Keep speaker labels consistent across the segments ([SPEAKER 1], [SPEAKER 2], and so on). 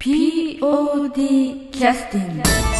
[SPEAKER 1] POD キャスティング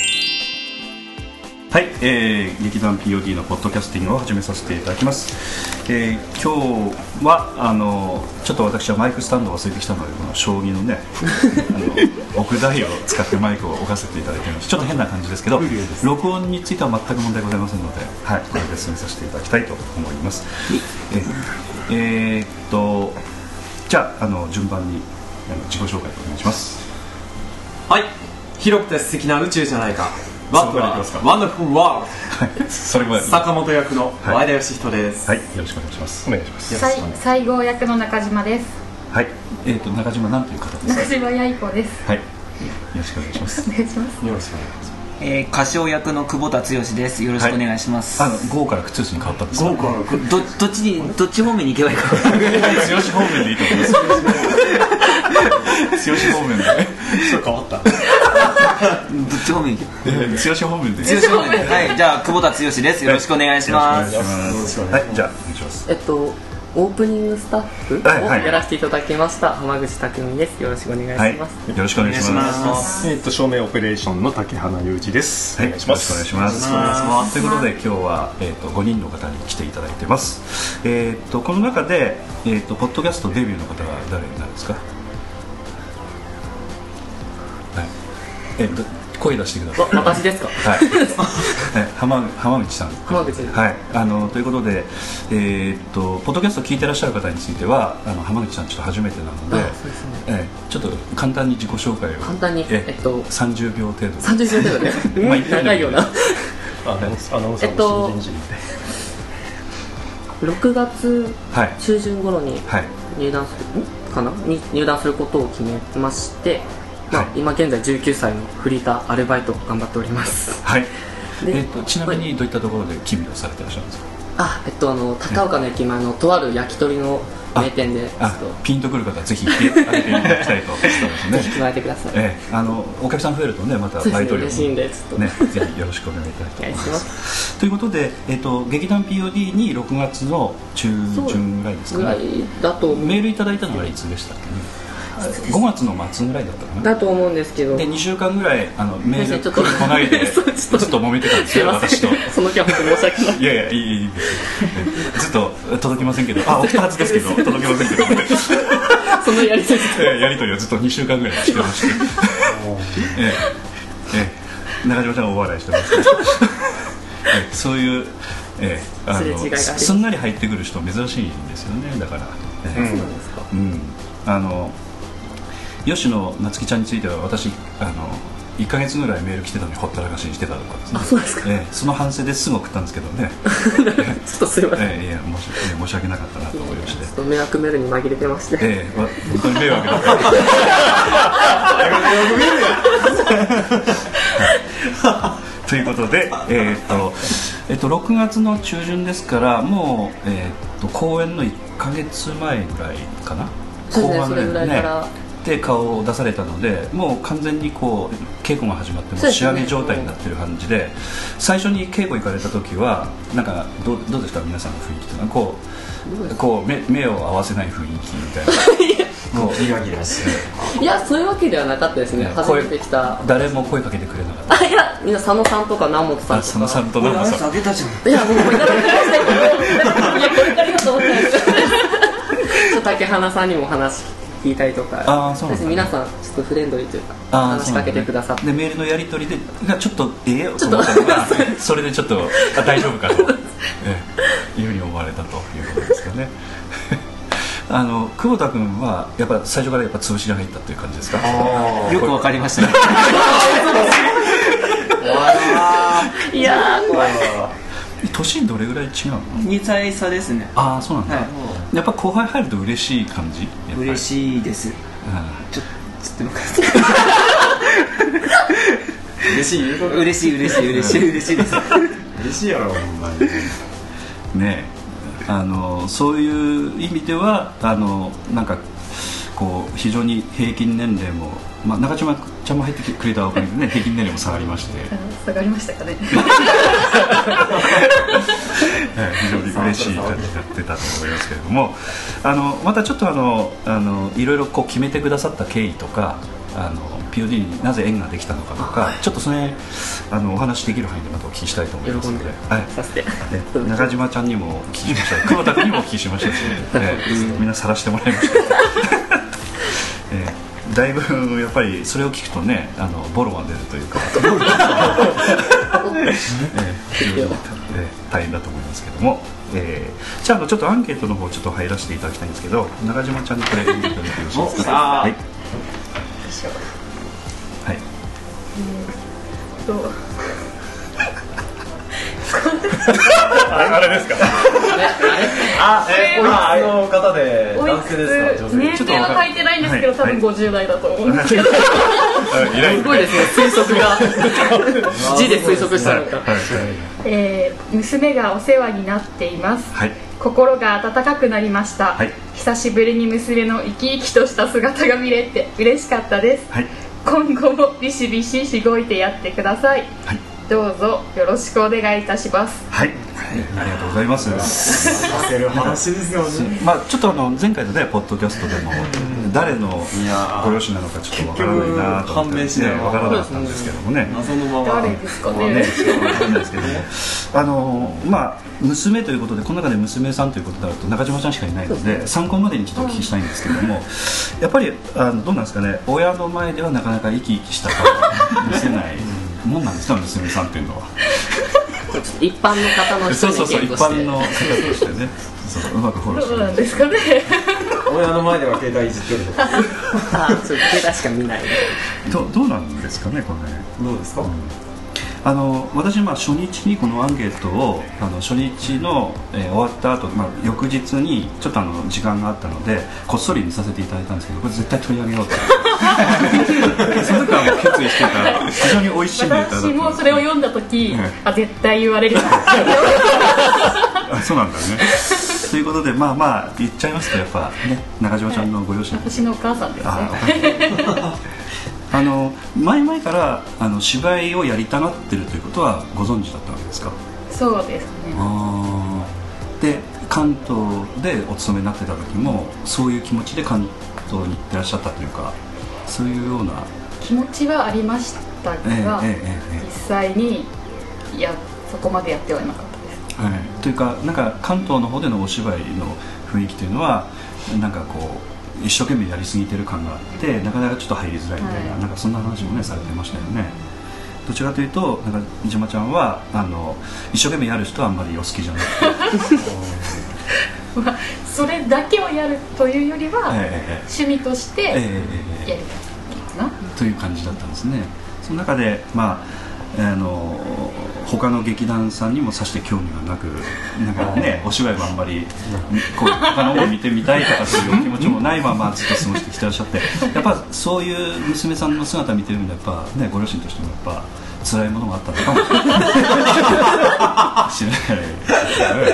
[SPEAKER 2] はい、えー、劇団 POD のポッドキャスティングを始めさせていただきます、えー、今日はあのちょっと私はマイクスタンドを忘れてきたのでこの将棋のね あの奥台を使ってマイクを置かせていただいてます。ちょっと変な感じですけど録音については全く問題ございませんので、はい、これで進めさせていただきたいと思います。えーえーっとじゃああの順番にあの自己紹介お願いします。
[SPEAKER 3] はい。広くて素敵な宇宙じゃないかワットは
[SPEAKER 2] そこまでいきますか？
[SPEAKER 3] ワンダフルワー
[SPEAKER 2] それまで
[SPEAKER 3] ド坂本役の
[SPEAKER 2] はい
[SPEAKER 3] 前田義人です、
[SPEAKER 2] はいよろしくお願いしますお願いします
[SPEAKER 4] 西西郷役の中島です。
[SPEAKER 2] はいえーっと中島なんという方ですか？
[SPEAKER 4] 中島八重子です。
[SPEAKER 2] はい。よろしくお願いします。
[SPEAKER 4] お願いします。
[SPEAKER 3] よろしくお願いします
[SPEAKER 5] えー、歌唱役の久保田剛です。よろしくお願いします。
[SPEAKER 2] あの、ゴーから靴に変わったんですか？
[SPEAKER 5] どどっちにどっち方面に行けばいいか。
[SPEAKER 2] 強し方面でいいと思います。強し方面で。
[SPEAKER 3] ちょっと変わった
[SPEAKER 5] どっち方面に行け
[SPEAKER 2] 強し方面で。
[SPEAKER 5] 剛方面で。はい、じゃあ久保田剛です。よろしくお願いします。
[SPEAKER 2] よろしくお願いします。はい、じゃあ、お願いします。
[SPEAKER 6] えっと、オープニングスタッフをやらせていただきました、浜口匠です。よろしくお願いし
[SPEAKER 2] はい、よ
[SPEAKER 6] ます。
[SPEAKER 2] ろしくお願いします。
[SPEAKER 5] ます。
[SPEAKER 7] えっと照明オペレーションの竹花裕二です。
[SPEAKER 2] はい、
[SPEAKER 7] お願いします。
[SPEAKER 2] よろしくお願いします。ということで、今日は、えっ、と、5人の方に来ていただいてます。えっ、と、この中で、えっ、と、ポッドキャストデビューの方は誰になるんですか？えっ、と、声出してください。
[SPEAKER 6] わ私ですか？
[SPEAKER 2] はい、は い浜浜口さん。
[SPEAKER 6] 浜口
[SPEAKER 2] はい、あのということで、えーっとポッドキャストを聞いてらっしゃる方については、あの浜口さんちょっと初めてなので、
[SPEAKER 6] あそうですね。
[SPEAKER 2] えーちょっと簡単に自己紹介を
[SPEAKER 6] 簡単に
[SPEAKER 2] え
[SPEAKER 6] えっと
[SPEAKER 2] 三十秒程度。
[SPEAKER 6] 30秒程度で、
[SPEAKER 2] まあ
[SPEAKER 6] うん長いような。
[SPEAKER 7] アナウンスアナウンサー
[SPEAKER 6] えっと
[SPEAKER 7] の新人事
[SPEAKER 6] 6月
[SPEAKER 2] はい。
[SPEAKER 6] 中旬頃に
[SPEAKER 2] はい。
[SPEAKER 6] 入団する、ん？かな？に入団することを決めまして、まあ
[SPEAKER 2] はい
[SPEAKER 6] 今現在19歳のフリーターアルバイトを頑張っております。
[SPEAKER 2] はい。
[SPEAKER 6] で
[SPEAKER 2] えーっとちなみにどういったところで勤務をされてらっしゃるんですか？
[SPEAKER 6] あ、えっとあの高岡の駅前のとある焼き鳥の名店で
[SPEAKER 2] ピンとくる方はぜひ行っていただきたいと思いますね。
[SPEAKER 6] 加えてください。
[SPEAKER 2] えーあのお客さん増えるとねまたバイト料も
[SPEAKER 6] 嬉しいんでちょっと
[SPEAKER 2] ねぜひよろしくお願いいただきたいと思いま。
[SPEAKER 6] ます
[SPEAKER 2] ということで、えっと劇団 POD に6月の中旬ぐらいですかね
[SPEAKER 6] だと
[SPEAKER 2] メールいただいたのはいつでしたっけね？5月の末ぐらいだったかな。
[SPEAKER 6] だと思うんですけど。
[SPEAKER 2] で2週間ぐらいあのメール
[SPEAKER 6] 先生ちょっと
[SPEAKER 2] 来ないで ず
[SPEAKER 6] っと。
[SPEAKER 2] 揉めてたんですよ私と。
[SPEAKER 6] その気は本当に申し訳ない
[SPEAKER 2] いやいやいいいい。ですずっと届きませんけど。あ送ったはずですけど 届きませんけど。
[SPEAKER 6] そのやりとり
[SPEAKER 2] えーやり取りをずっと2週間ぐらいしてまして。ええええ。中島ちゃんは大笑いしてますけど。ええそういう、ええあ
[SPEAKER 6] すれ違いがあります。
[SPEAKER 2] すんなり入ってくる人珍しいんですよねだから、ええ。
[SPEAKER 6] そうなんですか。
[SPEAKER 2] うん、あの吉野夏希ちゃんについては私あの1か月ぐらいメール来てたのにほったらかしにしてたとかですね。
[SPEAKER 6] あそうですか。
[SPEAKER 2] ええその反省ですぐ送ったんですけどね。
[SPEAKER 6] ちょっとすいません、
[SPEAKER 2] ええいや申しええ申し訳なかったなと思いまして。
[SPEAKER 6] ちょっと迷惑メールに紛れてまして、
[SPEAKER 2] ええわ本当に迷惑だった。ということで、えーっとえっと6月の中旬ですからもう、えーっと公演の1か月前ぐらいかな。
[SPEAKER 6] そうですね。それぐらいから
[SPEAKER 2] で顔を出されたのでもう完全にこう稽古が始まっても仕上げ状態になってる感じで最初に稽古行かれた時はなんかどうどうですか？皆さんの雰囲気というのはこうこう目目を合わせない雰囲気みたいな。こう
[SPEAKER 3] ギラギラして
[SPEAKER 6] いやそういうわけではなかったですね。
[SPEAKER 2] ね
[SPEAKER 6] 初めて来た。
[SPEAKER 2] 誰も声かけてくれなかった。
[SPEAKER 6] あいやみんな佐野さんとか南本さんとか。
[SPEAKER 2] あ佐野さんと南本さん。
[SPEAKER 5] あげたじゃん。
[SPEAKER 6] いやもうこれからいただきましたけどいやこれからだと思ってないです竹花さんにも話聞いたりとか
[SPEAKER 2] あーそうなんだ。ね
[SPEAKER 6] 皆さんちょっとフレンドリーというか
[SPEAKER 2] あー
[SPEAKER 6] 話しかけてくださって、
[SPEAKER 2] でメールのやり取りでがちょっとええと思ったのがそれでちょっと あ大丈夫かと、ええ。いうふうに思われたということですかね。あの久保田君はやっぱ最初からやっぱ潰しに入ったという感じですか？
[SPEAKER 5] よくわかりましたね。
[SPEAKER 6] いやー怖い。
[SPEAKER 2] 年どれぐらい違うの
[SPEAKER 5] ？2歳差ですね。
[SPEAKER 2] ああそうなんだ、
[SPEAKER 5] は
[SPEAKER 2] やっぱ後輩入ると嬉しい感じ？
[SPEAKER 5] 嬉
[SPEAKER 2] い、
[SPEAKER 5] しいです。
[SPEAKER 2] うん
[SPEAKER 5] ちょっと待って
[SPEAKER 3] 嬉しい？
[SPEAKER 5] 嬉しい？嬉しい。嬉しい。嬉しいです。
[SPEAKER 3] 嬉しいやろほんまに。
[SPEAKER 2] ねあのそういう意味ではあのなんかこう非常に平均年齢も、まあ、中島ちゃんも入ってくれたおかげでね 平均年齢も下がりまして、
[SPEAKER 4] 下がりましたかね。
[SPEAKER 2] え え非常に嬉しい感じになってたと思いますけれども。あのまたちょっとあのあのいろいろこう決めてくださった経緯とかあの POD になぜ縁ができたのかとかちょっとそれあのお話しできる範囲でまたお聞きしたいと思いますので、はい、中島ちゃんにもお聞きしました。久保田君にもお聞きしました。し、ええみんな晒してもらいました、ええだいぶやっぱりそれを聞くとねあのボロが出るというか、大変だと思いますけども、ええじゃあちょっとアンケートの方ちょっと入らせていただきたいんですけど中島ちゃんにこれ読んでいただいてよろしいですか。
[SPEAKER 3] あ。
[SPEAKER 2] はい。はい。
[SPEAKER 4] と
[SPEAKER 7] ああれですか？
[SPEAKER 3] あえー、あの方で
[SPEAKER 4] おい
[SPEAKER 3] 男性ですか？
[SPEAKER 4] 年齢は書いてないんですけど、
[SPEAKER 2] はい。
[SPEAKER 4] 多分50代だと思うんですけど、
[SPEAKER 6] すごいですね推測が。字で推測したのか
[SPEAKER 4] えー娘がお世話になっています。
[SPEAKER 2] はい。
[SPEAKER 4] 心が温かくなりました、
[SPEAKER 2] はい。
[SPEAKER 4] 久しぶりに娘の生き生きとした姿が見れて嬉しかったです。
[SPEAKER 2] はい。
[SPEAKER 4] 今後もビシビシしごいてやってください。
[SPEAKER 2] はい
[SPEAKER 4] どうぞよろしくお願いいたします。
[SPEAKER 2] はい、ありがとうございます。
[SPEAKER 3] させる話ですよね。
[SPEAKER 2] まあちょっとあの前回のねポッドキャストでも誰のご両親なのかちょっとわからないなと
[SPEAKER 3] 明しない
[SPEAKER 2] ねわからなかったんですけどもね。
[SPEAKER 3] 謎のまま
[SPEAKER 4] 誰ですか
[SPEAKER 2] ね、わかんないですけども、あのまあ娘ということでこの中で娘さんということになると中島ちゃんしかいないので参考までにちょっとお聞きしたいんですけども、やっぱりあのどうなんですかね。親の前ではなかなか生き生きした顔を見せないもんなんですか娘さんっていうのは。
[SPEAKER 6] 一般の方の人
[SPEAKER 2] そうそうそう一般の方としてね。そううまくフォローして
[SPEAKER 4] どうなんですかね。
[SPEAKER 3] 親の前では携帯いじってるとか
[SPEAKER 6] あそう携帯しか見ない。
[SPEAKER 2] どどうなんですかねこれ。ね
[SPEAKER 3] どうですか、
[SPEAKER 2] あの私、まあ、初日にこのアンケートをあの初日の、えー終わった後、まあ翌日にちょっとあの時間があったのでこっそり見させていただいたんですけどこれ絶対取り上げようとその時はもう決意してた。非常に美味しいネタだった
[SPEAKER 4] 私もそれを読んだ時、
[SPEAKER 2] はい
[SPEAKER 4] あ絶対言われる
[SPEAKER 2] そうなんだね。ということでまあまあ言っちゃいますとやっぱね中島ちゃんのご両親。
[SPEAKER 4] 私のお母さんです
[SPEAKER 2] あ
[SPEAKER 4] ね
[SPEAKER 2] あの前々からあの芝居をやりたがってるということはご存知だったわけですか？
[SPEAKER 4] そうですね。
[SPEAKER 2] で関東でお勤めになってた時もそういう気持ちで関東に行ってらっしゃったというかそういうような、
[SPEAKER 4] 気持ちはありましたが、
[SPEAKER 2] えええええ
[SPEAKER 4] 実際にいやそこまでやってはいなかったです。
[SPEAKER 2] えはい、というかなんか関東の方でのお芝居の雰囲気というのはなんかこう一生懸命やりすぎてる感があってなかなかちょっと入りづらいみたいな,、
[SPEAKER 4] はい。
[SPEAKER 2] なんかそんな話もねされてましたよね。どちらかというとなんか島ちゃんはあの一生懸命やる人はあんまりお好きじゃなくて、
[SPEAKER 4] まあそれだけをやるというよりは、
[SPEAKER 2] えええ
[SPEAKER 4] 趣味としてやりたいかな、
[SPEAKER 2] という感じだったんですね。その中でまああの他の劇団さんにもさして興味がなくなんかねお芝居もあんまりこう他の方を見てみたいとかそういうお気持ちもないままずっと過ごしてきてらっしゃってやっぱそういう娘さんの姿見てるんでやっぱねご両親としてもやっぱ辛いものがあったのかもしれない。知らない。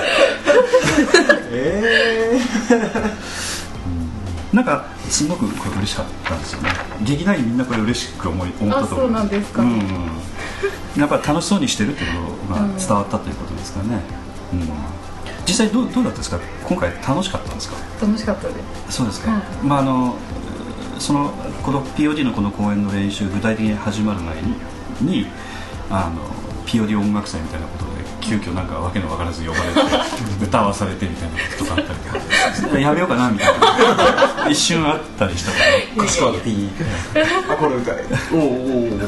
[SPEAKER 3] え
[SPEAKER 2] なんかすごくこれ嬉しかったんですよね。劇団員みんなこれ嬉しく思い思ったと思
[SPEAKER 4] うなんですか。
[SPEAKER 2] うん。やっぱ楽しそうにしてるってことが伝わったということですかね、うん。実際どうどうだったですか？今回楽しかったんですか？
[SPEAKER 4] 楽しかったです。
[SPEAKER 2] そうですか、
[SPEAKER 4] はい。
[SPEAKER 2] まああのそのこの POD のこの公演の練習具体的に始まる前ににあの POD 音楽祭みたいなことで急遽なんかわけのわからず呼ばれて歌わされてみたいなこととかあったりとか。やめようかなみたいな。一瞬あったりした。から
[SPEAKER 3] 歌詞カード P あこれ歌えおおお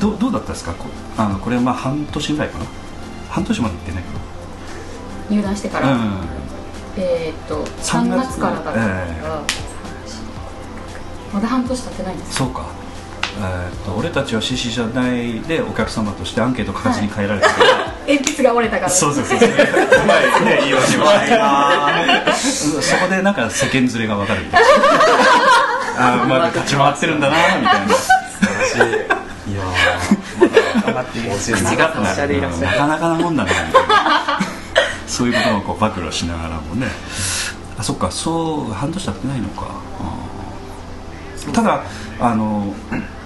[SPEAKER 2] どうどうだったですか？こあのこれまあ半年ぐらいかな。半年まで行ってないか
[SPEAKER 4] 入団してから、
[SPEAKER 2] なうん。
[SPEAKER 4] えーっと
[SPEAKER 2] 3
[SPEAKER 4] 3
[SPEAKER 2] 月
[SPEAKER 4] 月からだったから、
[SPEAKER 2] え
[SPEAKER 4] まだ半年経ってないんです
[SPEAKER 2] そうかえーっと俺たちは獅子じゃないでお客様としてアンケート書かずに帰られたから、
[SPEAKER 4] 鉛筆が折れたから。
[SPEAKER 2] そうそうそうそう。うまいね。言い訳もそこでなんか世間連れが分かるみたいな。あ あまだ立ち回ってるんだなみたいな。
[SPEAKER 3] いやーまだ教えて
[SPEAKER 6] 口が達者でいらっしゃる
[SPEAKER 2] なかなかなもんだ。なみたいなそういうことをこう暴露しながらもね。あそっかそう半年経ってないのか。ただあの、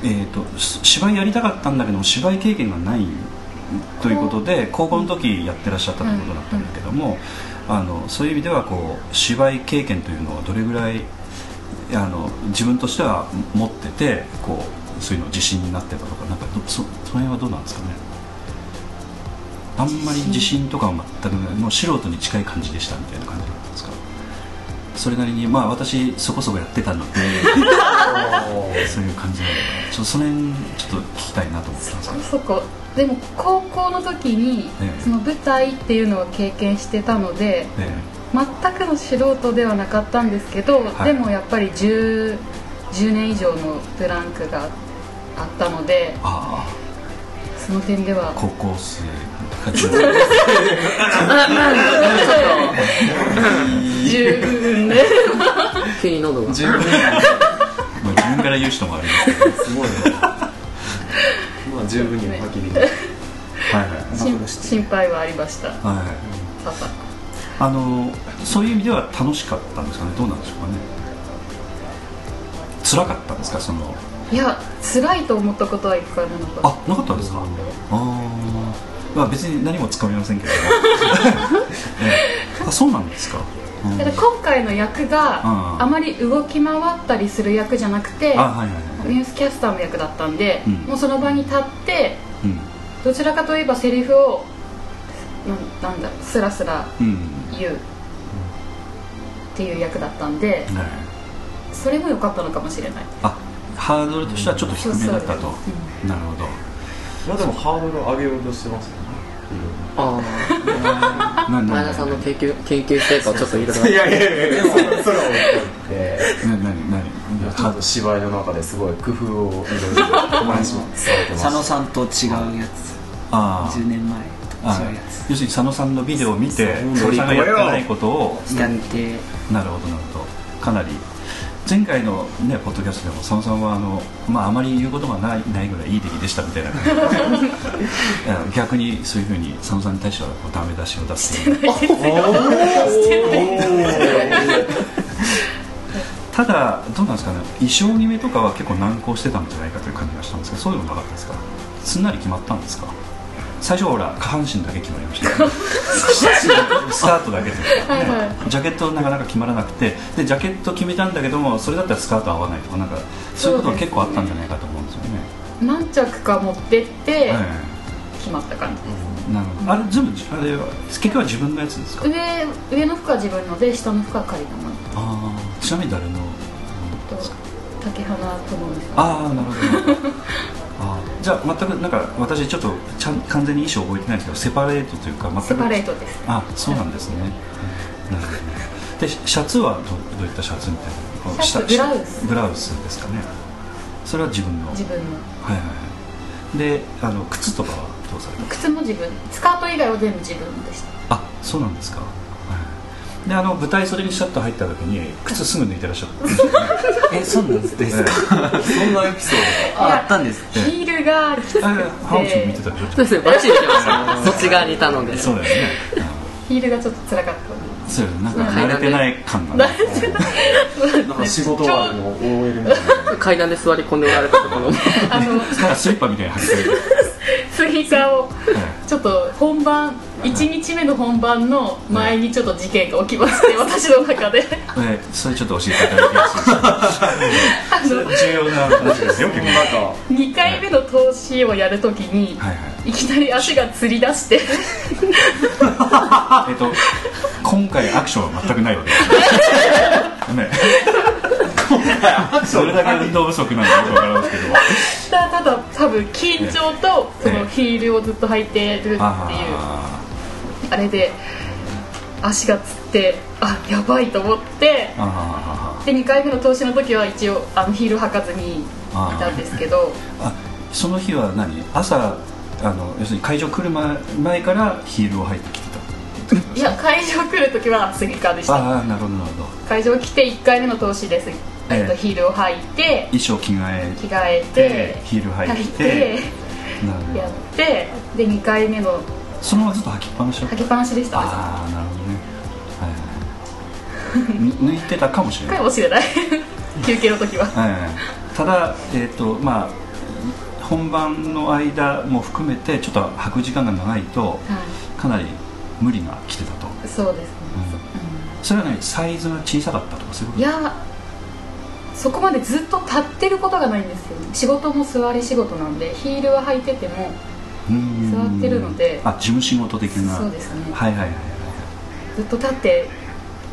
[SPEAKER 2] えー、とし芝居やりたかったんだけども芝居経験がないということで高校の時やってらっしゃったということだったんだけども、あのそういう意味ではこう芝居経験というのはどれぐらいあの自分としては持っててこうそういうの自信になってたとかなんかどそその辺はどうなんですかね？あんまり自信とかは全くもう素人に近い感じでしたみたいな感じそれなりにまあ私そこそこやってたので そういう感じなのでちょっとその辺ちょっと聞きたいなと思ってたんですけど。
[SPEAKER 4] そこでも高校の時に
[SPEAKER 2] ええ。
[SPEAKER 4] その舞台っていうのを経験してたので
[SPEAKER 2] え
[SPEAKER 4] 全くの素人ではなかったんですけど、
[SPEAKER 2] はい。
[SPEAKER 4] でもやっぱり 10, 10年以上のブランクがあったので
[SPEAKER 2] あ
[SPEAKER 4] その点では。
[SPEAKER 2] あ高校生か
[SPEAKER 4] 十分で
[SPEAKER 6] 急に喉が
[SPEAKER 3] 十分
[SPEAKER 2] まあ自分から言う人もありますけど
[SPEAKER 3] すごいね。まあ十分に吐き火
[SPEAKER 2] はい。
[SPEAKER 4] 心心配はありました
[SPEAKER 2] はい。はい。
[SPEAKER 4] パパ
[SPEAKER 2] あのそうい。う意味では楽しかったんですかねどうなんでしょうかね辛かったんですかその
[SPEAKER 4] い。や辛い。と思ったことは一回もなかった
[SPEAKER 2] あなかったんですかああまあ別に何もつかみませんけど。ええ。あそうなんですか、
[SPEAKER 4] だ今回の役が
[SPEAKER 2] うん。
[SPEAKER 4] あまり動き回ったりする役じゃなくてニュースキャスターの役だったんで、
[SPEAKER 2] うん。
[SPEAKER 4] もうその場に立って
[SPEAKER 2] うん。
[SPEAKER 4] どちらかといえばセリフをなんなんだろうスラスラ
[SPEAKER 2] うん。
[SPEAKER 4] 言うっていう役だったんで
[SPEAKER 2] はい。
[SPEAKER 4] それも良かったのかもしれない。
[SPEAKER 2] あハードルとしてはちょっと低めだったと、なるほど
[SPEAKER 3] いやでもハードル上げようとしてますよね。
[SPEAKER 6] ああ前田さんの研究研究成果をちょっといろいろ。
[SPEAKER 3] いやいやいやでもそれは置いて
[SPEAKER 2] ななな
[SPEAKER 3] ちょっと芝居の中ですごい工夫をいろいろお話しされてます
[SPEAKER 5] 佐野さんと違うやつ
[SPEAKER 2] あ
[SPEAKER 5] 10年前
[SPEAKER 2] あ
[SPEAKER 5] と違うや
[SPEAKER 2] 要するに佐野さんのビデオを見て佐野さんがやってないことを
[SPEAKER 5] つやって
[SPEAKER 2] なるほど。なるほど。かなり前回のねポッドキャストでも佐野さんはあの、まあ、あまり言うことがないないぐらいいい出来でしたみたいな 逆にそういうふうに佐野さんに対してはこうダメ出しを出すただどうなんですかね衣装決めとかは結構難航してたんじゃないかという感じがしたんですけどそういうのなかったですか？すんなり決まったんですか？最初はほら下半身だけ決まりました。スカートだけというか、
[SPEAKER 4] はい。は
[SPEAKER 2] ジャケットなかなか決まらなくて。でジャケット決めたんだけどもそれだったらスカート合わないとかなんかそういうことが結構あったんじゃないかと思うんですよね。
[SPEAKER 4] 何着か持ってって
[SPEAKER 2] はい。
[SPEAKER 4] 決まった感じです、
[SPEAKER 2] なるほど。あれ全部あれは結局は自分のやつですか？
[SPEAKER 4] 上上の服は自分ので下の服は借りたもの。
[SPEAKER 2] ああちなみに誰の？
[SPEAKER 4] と竹花智美さん。
[SPEAKER 2] ああなるほどじゃあ全くなんか私ちょっとちゃん完全に衣装覚えてないんですけどセパレートというか全く
[SPEAKER 4] セパレートです。
[SPEAKER 2] あそうなんですね、なるほどねでシャツはどどういったシャツみたいな
[SPEAKER 4] シャツ
[SPEAKER 2] 下
[SPEAKER 4] ブラウス。
[SPEAKER 2] ブラウスですかね。それは自分の。
[SPEAKER 4] 自分の。
[SPEAKER 2] はいはいはい。であの靴とかはどうされた？
[SPEAKER 4] 靴も自分。スカート以外は全部自分でした。
[SPEAKER 2] あそうなんですか、はい、であの舞台袖にシャッと入った時に靴すぐ抜いてらっしゃった。んですよね
[SPEAKER 5] えそうなんです
[SPEAKER 2] ええ。
[SPEAKER 3] そんなエピソー
[SPEAKER 5] ああったんです
[SPEAKER 4] ヒールがきつくて。
[SPEAKER 2] あハオチも見てたでしょ？
[SPEAKER 6] そうですねバッチリしてましたねそっち側にいたので。
[SPEAKER 2] そうだよね、
[SPEAKER 4] ヒールがちょっと辛かった。
[SPEAKER 2] うんそうなんか慣れてない感がね。
[SPEAKER 3] ドなんか仕事終わりの OL みたいな。
[SPEAKER 6] 階段で座り込んでおられたところ。に
[SPEAKER 4] あの
[SPEAKER 2] なんかスリッパみたいに履いてる。
[SPEAKER 4] 杉ニをちょっと本番1日目の本番の前にちょっと事件が起きまして私の中で。
[SPEAKER 2] えそれちょっと教えていただきやす 重要な話ですよ。結構
[SPEAKER 3] なんか
[SPEAKER 4] 2回目の投資をやるときに、
[SPEAKER 2] はいはい。
[SPEAKER 4] いきなり足がつり出して。
[SPEAKER 2] えっと今回アクションは全くないわけです。ねそれだけ運動不足なのかよくわからんですけど。
[SPEAKER 4] たただ多分緊張とそのヒールをずっと履いてるっていう
[SPEAKER 2] あ
[SPEAKER 4] あれで足がつってあやばいと思ってで2回目の投資の時は一応あのヒール履かずにいたんですけど。
[SPEAKER 2] その日は何？朝あの要するに会場来る前前からヒールを履いてきて
[SPEAKER 4] いや会場来る時はスニーカーでした。
[SPEAKER 2] たああなるほどなるほど。
[SPEAKER 4] 会場来て1回目の投資です、えっと
[SPEAKER 2] ええ
[SPEAKER 4] ヒールを履いて
[SPEAKER 2] 衣装着替え
[SPEAKER 4] 着替えて
[SPEAKER 2] ヒール履いて
[SPEAKER 4] 履いて
[SPEAKER 2] なるほど。
[SPEAKER 4] やってで2回目の
[SPEAKER 2] そのままずっと履きっぱなし
[SPEAKER 4] 履きっぱなしでした。
[SPEAKER 2] ああなるほどね。はい。抜いてたかもしれない。
[SPEAKER 4] かもしれない。休憩の時は。
[SPEAKER 2] はいはいただえっ、とまあ本番の間も含めてちょっと履く時間が長いと
[SPEAKER 4] は
[SPEAKER 2] かなり無理が来てたと。
[SPEAKER 4] いそうですね、
[SPEAKER 2] それはねサイズが小さかったとかそういうこと？
[SPEAKER 4] いやそこまでずっと立ってることがないんですよ。ね仕事も座り仕事なんでヒールは履いてても座ってるので。
[SPEAKER 2] あ事務仕事的な。
[SPEAKER 4] そうですね。
[SPEAKER 2] はいはいはいはい。
[SPEAKER 4] ずっと立って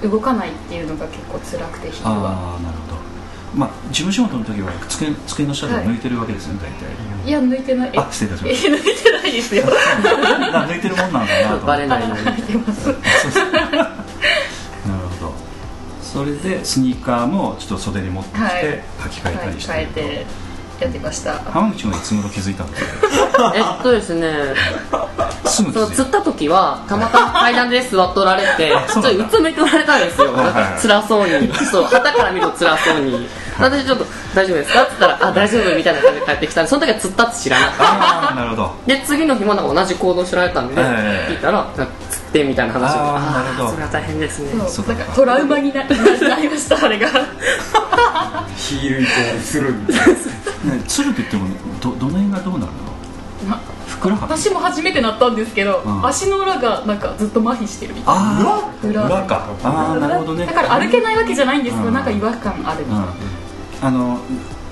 [SPEAKER 4] 動かないっていうのが結構辛くてヒールは。
[SPEAKER 2] ああなるほど。まあ事務仕事の時は机机の下で抜いてるわけですね、大
[SPEAKER 4] いや抜いてない。え
[SPEAKER 2] あ失礼いたしま
[SPEAKER 4] え抜いてないですよ。
[SPEAKER 2] 抜いてるもんなんだなと。
[SPEAKER 6] バレないように。
[SPEAKER 4] 抜いてます。
[SPEAKER 2] なるほどそれでスニーカーもちょっと袖に持ってきて
[SPEAKER 4] はい。
[SPEAKER 2] 履き替えたりして
[SPEAKER 4] はい。てやってました。
[SPEAKER 2] 浜口君はいつ頃気づいたんですか？
[SPEAKER 6] えっとですね。
[SPEAKER 2] すぐ
[SPEAKER 6] 釣った時はたまたま階段で座っとられてちょっとうつめておられたんですよ。辛そうに。そう旗から見ると辛そうに。私ちょっと「大丈夫ですか?」って言ったら「あ大丈夫」みたいな感じで帰ってきたんでその時は釣ったって知らなくて
[SPEAKER 2] ああなるほど。
[SPEAKER 6] で次の日もなんか同じ行動してられたんで、
[SPEAKER 2] ええ
[SPEAKER 6] 聞いたらなんか釣ってみたいな話。を
[SPEAKER 2] あーなるほど。
[SPEAKER 6] それは大変ですね。
[SPEAKER 4] そう。
[SPEAKER 2] そう。
[SPEAKER 4] なんかトラウマにななりましたあれが。
[SPEAKER 3] ヒールイコールするみたいな
[SPEAKER 2] ね鶴って言ってもどどの辺がどうなるの？
[SPEAKER 4] な
[SPEAKER 2] ふくらはぎ。
[SPEAKER 4] 私も初めてなったんですけど、
[SPEAKER 2] うん。
[SPEAKER 4] 足の裏がなんかずっと麻痺してるみたいな。
[SPEAKER 2] ああ
[SPEAKER 4] 裏？
[SPEAKER 2] 裏。か。ああなるほどね。
[SPEAKER 4] だから歩けないわけじゃないんですけど、
[SPEAKER 2] うん。
[SPEAKER 4] なんか違和感あるみたいな、
[SPEAKER 2] うん。あの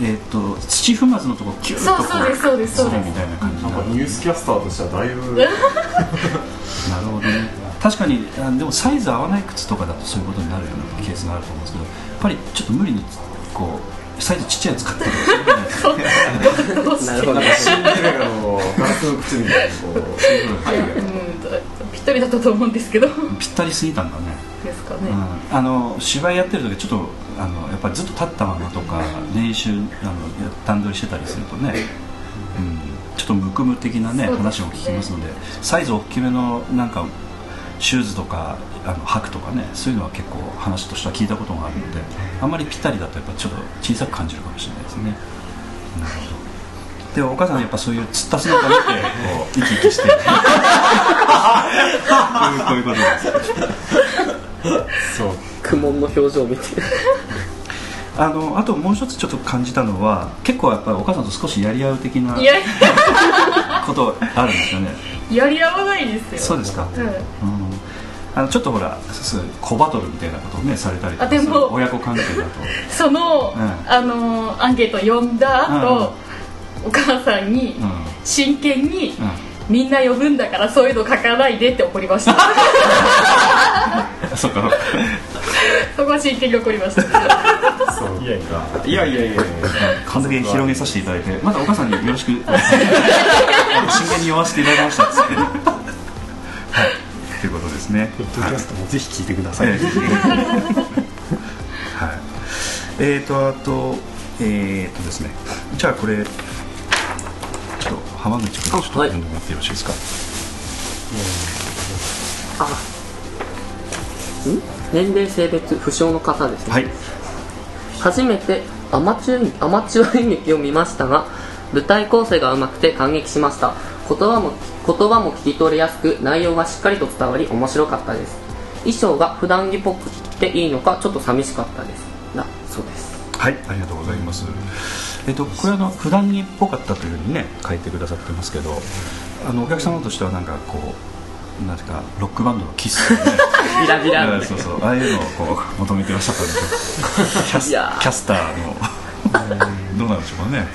[SPEAKER 2] えっ、と土踏まずのとこキュッとこ
[SPEAKER 4] そうそうですそうですそうです。
[SPEAKER 2] みたいな感じ
[SPEAKER 3] なんかニュースキャスターとしてはだいぶ
[SPEAKER 2] なるほどね確かにあでもサイズ合わない靴とかだとそういうことになるようなケースがあると思うんですけどやっぱりちょっと無理にこうサイズちっちゃいやつ買ったるじゃないですか
[SPEAKER 4] どうして
[SPEAKER 6] なるほど。
[SPEAKER 3] シンデレラのガラスの靴みたいにこう
[SPEAKER 4] ぴったりだったと思うんですけどで
[SPEAKER 2] ぴったりすぎたんだね、
[SPEAKER 4] すかね、
[SPEAKER 2] うん、あの芝居やってる時ちょっとあのやっぱりずっと立ったままとか練習あの段取りしてたりするとね、うん、ちょっとムクム的なね
[SPEAKER 4] ね。
[SPEAKER 2] 話を聞きますのでサイズ大きめのなんかシューズとかあの履くとかねそういうのは結構話としては聞いたことがあるのであんまりぴったりだとやっぱちょっと小さく感じるかもしれないですね。なるほど。でお母さんはやっぱそういう釣った姿見てこう生き生きして。こういうこういうことです
[SPEAKER 3] そう。
[SPEAKER 6] 苦悶の表情を見て。
[SPEAKER 2] あのあともう一つちょっと感じたのは結構やっぱりお母さんと少しやり合う的なことあるんですよね。
[SPEAKER 4] やり合わないですよ。
[SPEAKER 2] そうですか、
[SPEAKER 4] うん。
[SPEAKER 2] うん、あのちょっとほらそう小バトルみたいなことをねされたりとか
[SPEAKER 4] あでも
[SPEAKER 2] そう親子関係だと。
[SPEAKER 4] その、
[SPEAKER 2] うん。
[SPEAKER 4] あのアンケートを読んだ後、お母さんに、
[SPEAKER 2] うん。
[SPEAKER 4] 真剣に、
[SPEAKER 2] うん。
[SPEAKER 4] みんな呼ぶんだからそういうの書かないでって怒りました。
[SPEAKER 2] そっか。
[SPEAKER 4] そこは真剣に怒りました。
[SPEAKER 3] そう。いやいやいやいや。いやいや
[SPEAKER 2] 完全に広げさせていただいてまたお母さんによろしく。真剣に読ませていただきました。っつってはいということですね。
[SPEAKER 7] ポッドキャストもぜひ聞いてください、
[SPEAKER 2] ええ。はい。えーとあとえーとですね。じゃあこれちょっと浜口君ちょっと読んでもらってよろしいですか、
[SPEAKER 6] 年齢性別不詳の方ですね、
[SPEAKER 2] はい。
[SPEAKER 6] 初めてアマチュアアマチュア演劇を見ましたが舞台構成がうまくて感激しました。言葉も言葉も聞き取りやすく内容がしっかりと伝わり面白かったです。衣装が普段着っぽくていいのかちょっと寂しかったです。だそうです。
[SPEAKER 2] はい、ありがとうございます。えっと、これはあの普段着っぽかったというふうにね、書いてくださってますけど。あのお客様としてはなんかこうなんていうかロックバンドのキス、ね、
[SPEAKER 6] ビラビラ
[SPEAKER 2] うんそうそう。ああいうのをこう求めてらっしゃったんでキャス
[SPEAKER 6] いやー。
[SPEAKER 2] キャスターの どうなんでしょうかね。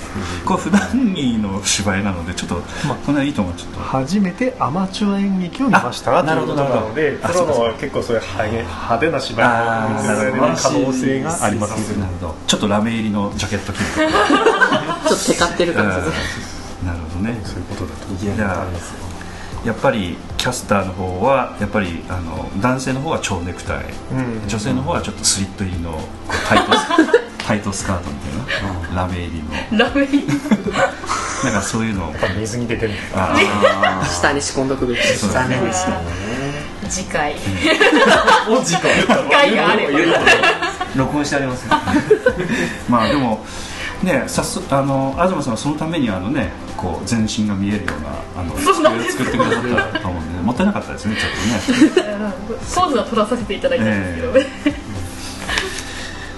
[SPEAKER 2] これ普段着の芝居なのでちょっと、こんなにいいと思うちょっと。
[SPEAKER 7] 初めてアマチュア演劇を見ましたが
[SPEAKER 2] あ
[SPEAKER 7] ということなので
[SPEAKER 2] なるほど
[SPEAKER 7] プロのは結構そういう派手派手な芝居を見せられる可能性があります
[SPEAKER 2] なるほどちょっとラメ入りのジャケット着るとか。
[SPEAKER 6] ちょっとテカってる
[SPEAKER 2] うん
[SPEAKER 6] 感じです
[SPEAKER 2] なるほどね。
[SPEAKER 7] そういうことだと。
[SPEAKER 2] じゃあやっぱりキャスターの方はやっぱりあの男性の方は蝶ネクタイ、
[SPEAKER 7] うん。
[SPEAKER 2] 女性の方はちょっとスリット入りのこうタイトスタイトスカートみたいな。ラメ入りの。
[SPEAKER 4] ラメイン
[SPEAKER 2] なんかそういうの。
[SPEAKER 7] 水に出てる。
[SPEAKER 2] あ
[SPEAKER 6] 下に仕込んどくべき。です
[SPEAKER 2] ね。
[SPEAKER 4] 次回。
[SPEAKER 3] お時間
[SPEAKER 4] 機会があれば。
[SPEAKER 5] 録音してありますよ。
[SPEAKER 2] まあでもね早速あの東さんはそのためにあのねこう全身が見えるようなあの机を作ってくださったと思うんで、ね、もったいなかったですねちょっとね。
[SPEAKER 4] ポーズは取らさせていただいたんですけどね、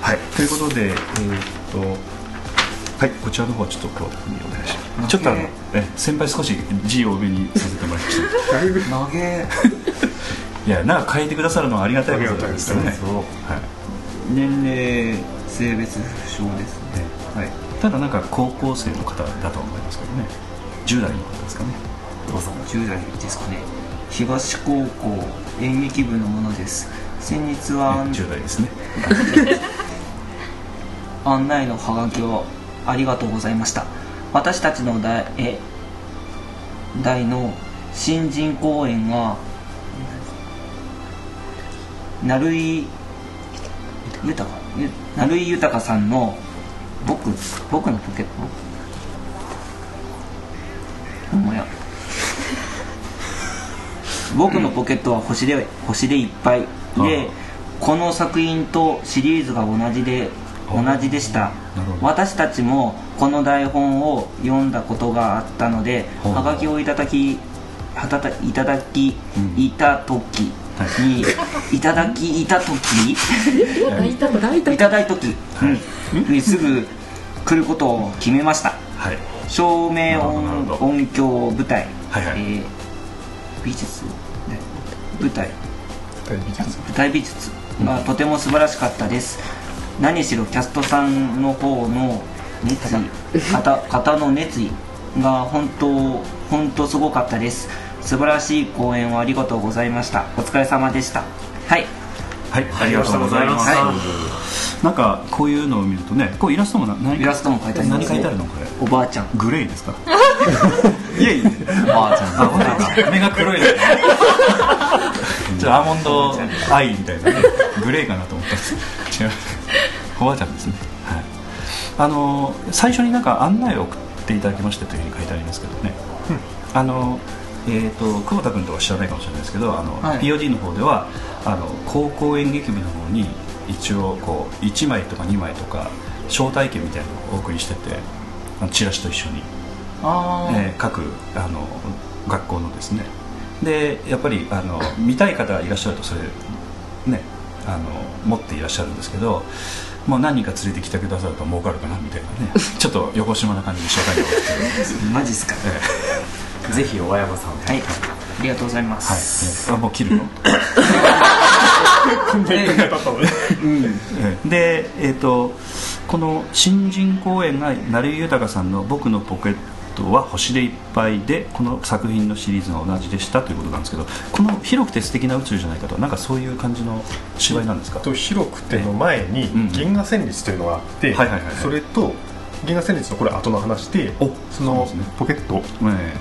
[SPEAKER 2] はい、ということで、えーっと、はい、こちらの方はちょっとこう、お願いします。ちょっとあの、え、先輩少し字を多めにさせてもらいました。
[SPEAKER 5] 投げ
[SPEAKER 2] いや、なんか変えてくださるのはありがたいことですよね。はい。
[SPEAKER 5] 年齢性別不詳ですねはい
[SPEAKER 2] ただなんか高校生の方だと思いますけどね。10代の方ですかね。
[SPEAKER 5] どうぞ10代ですかね東高校演劇部のものです先日は
[SPEAKER 2] ね10代ですね。
[SPEAKER 5] 案内のハガキをありがとうございました。私たちの代え代の新人公演が成井豊ゆ成井豊さんの僕僕のポケットほんまや僕のポケットは星で星でいっぱい。でこの作品とシリーズが同じで同じでした。私たちもこの台本を読んだことがあったのではがきをいただきはたたいただきいた時に、いただきいた時いただい時、うん。にすぐ来ることを決めました。
[SPEAKER 2] はい。
[SPEAKER 5] 照明音音響舞台、
[SPEAKER 2] はいはい。
[SPEAKER 5] えー美術ね舞台
[SPEAKER 7] 美術。
[SPEAKER 5] 舞台美術がとても素晴らしかったです、何しろキャストさんの方の熱意 方方の熱意が本当本当すごかったです素晴らしい公演をありがとうございましたお疲れ様でしたはい
[SPEAKER 2] はい、ありがとうございます。
[SPEAKER 5] は
[SPEAKER 2] なんかこういうのを見るとね、こうイラストもな何
[SPEAKER 5] イラストも描いてあります
[SPEAKER 2] 何書いてあるのこれ？
[SPEAKER 5] おばあちゃん
[SPEAKER 2] グレーですか？いやいや。
[SPEAKER 5] おばあちゃん
[SPEAKER 2] あ、本当だ。目が黒いね。ちょっとアーモンドアイみたいなね、グレーかなと思ったんです。違う。おばあちゃんですね。はい。あの最初になんか案内を送っていただきましてというふうに書いてありますけどね。あの。えー、と久保田君とは知らないかもしれないですけどあの、
[SPEAKER 5] はい
[SPEAKER 2] POD の方ではあの高校演劇部の方に一応こう1枚とか2枚とか招待券みたいなのをお送りしててチラシと一緒に
[SPEAKER 5] あー
[SPEAKER 2] えー各あの学校のですねでやっぱりあの見たい方がいらっしゃるとそれねあの持っていらっしゃるんですけどもう何人か連れてきてくださると儲かるかなみたいなね。ちょっと横島な感じで紹介を
[SPEAKER 5] マジっすか。
[SPEAKER 3] ぜひ大山さん
[SPEAKER 5] はい。ありがとうございます、
[SPEAKER 2] はい、あもう切るの？ええで、えー、とこの新人公演が成井豊さんの「僕のポケットは星でいっぱい」でこの作品のシリーズが同じでしたということなんですけどこの広くて素敵な宇宙じゃないかとなんかそういう感じの芝居なんですか？
[SPEAKER 7] と広くての前に
[SPEAKER 2] うん
[SPEAKER 7] 銀河旋律というのがあって、それと銀河旋律のこれ後の話で
[SPEAKER 2] お
[SPEAKER 7] そのポケット、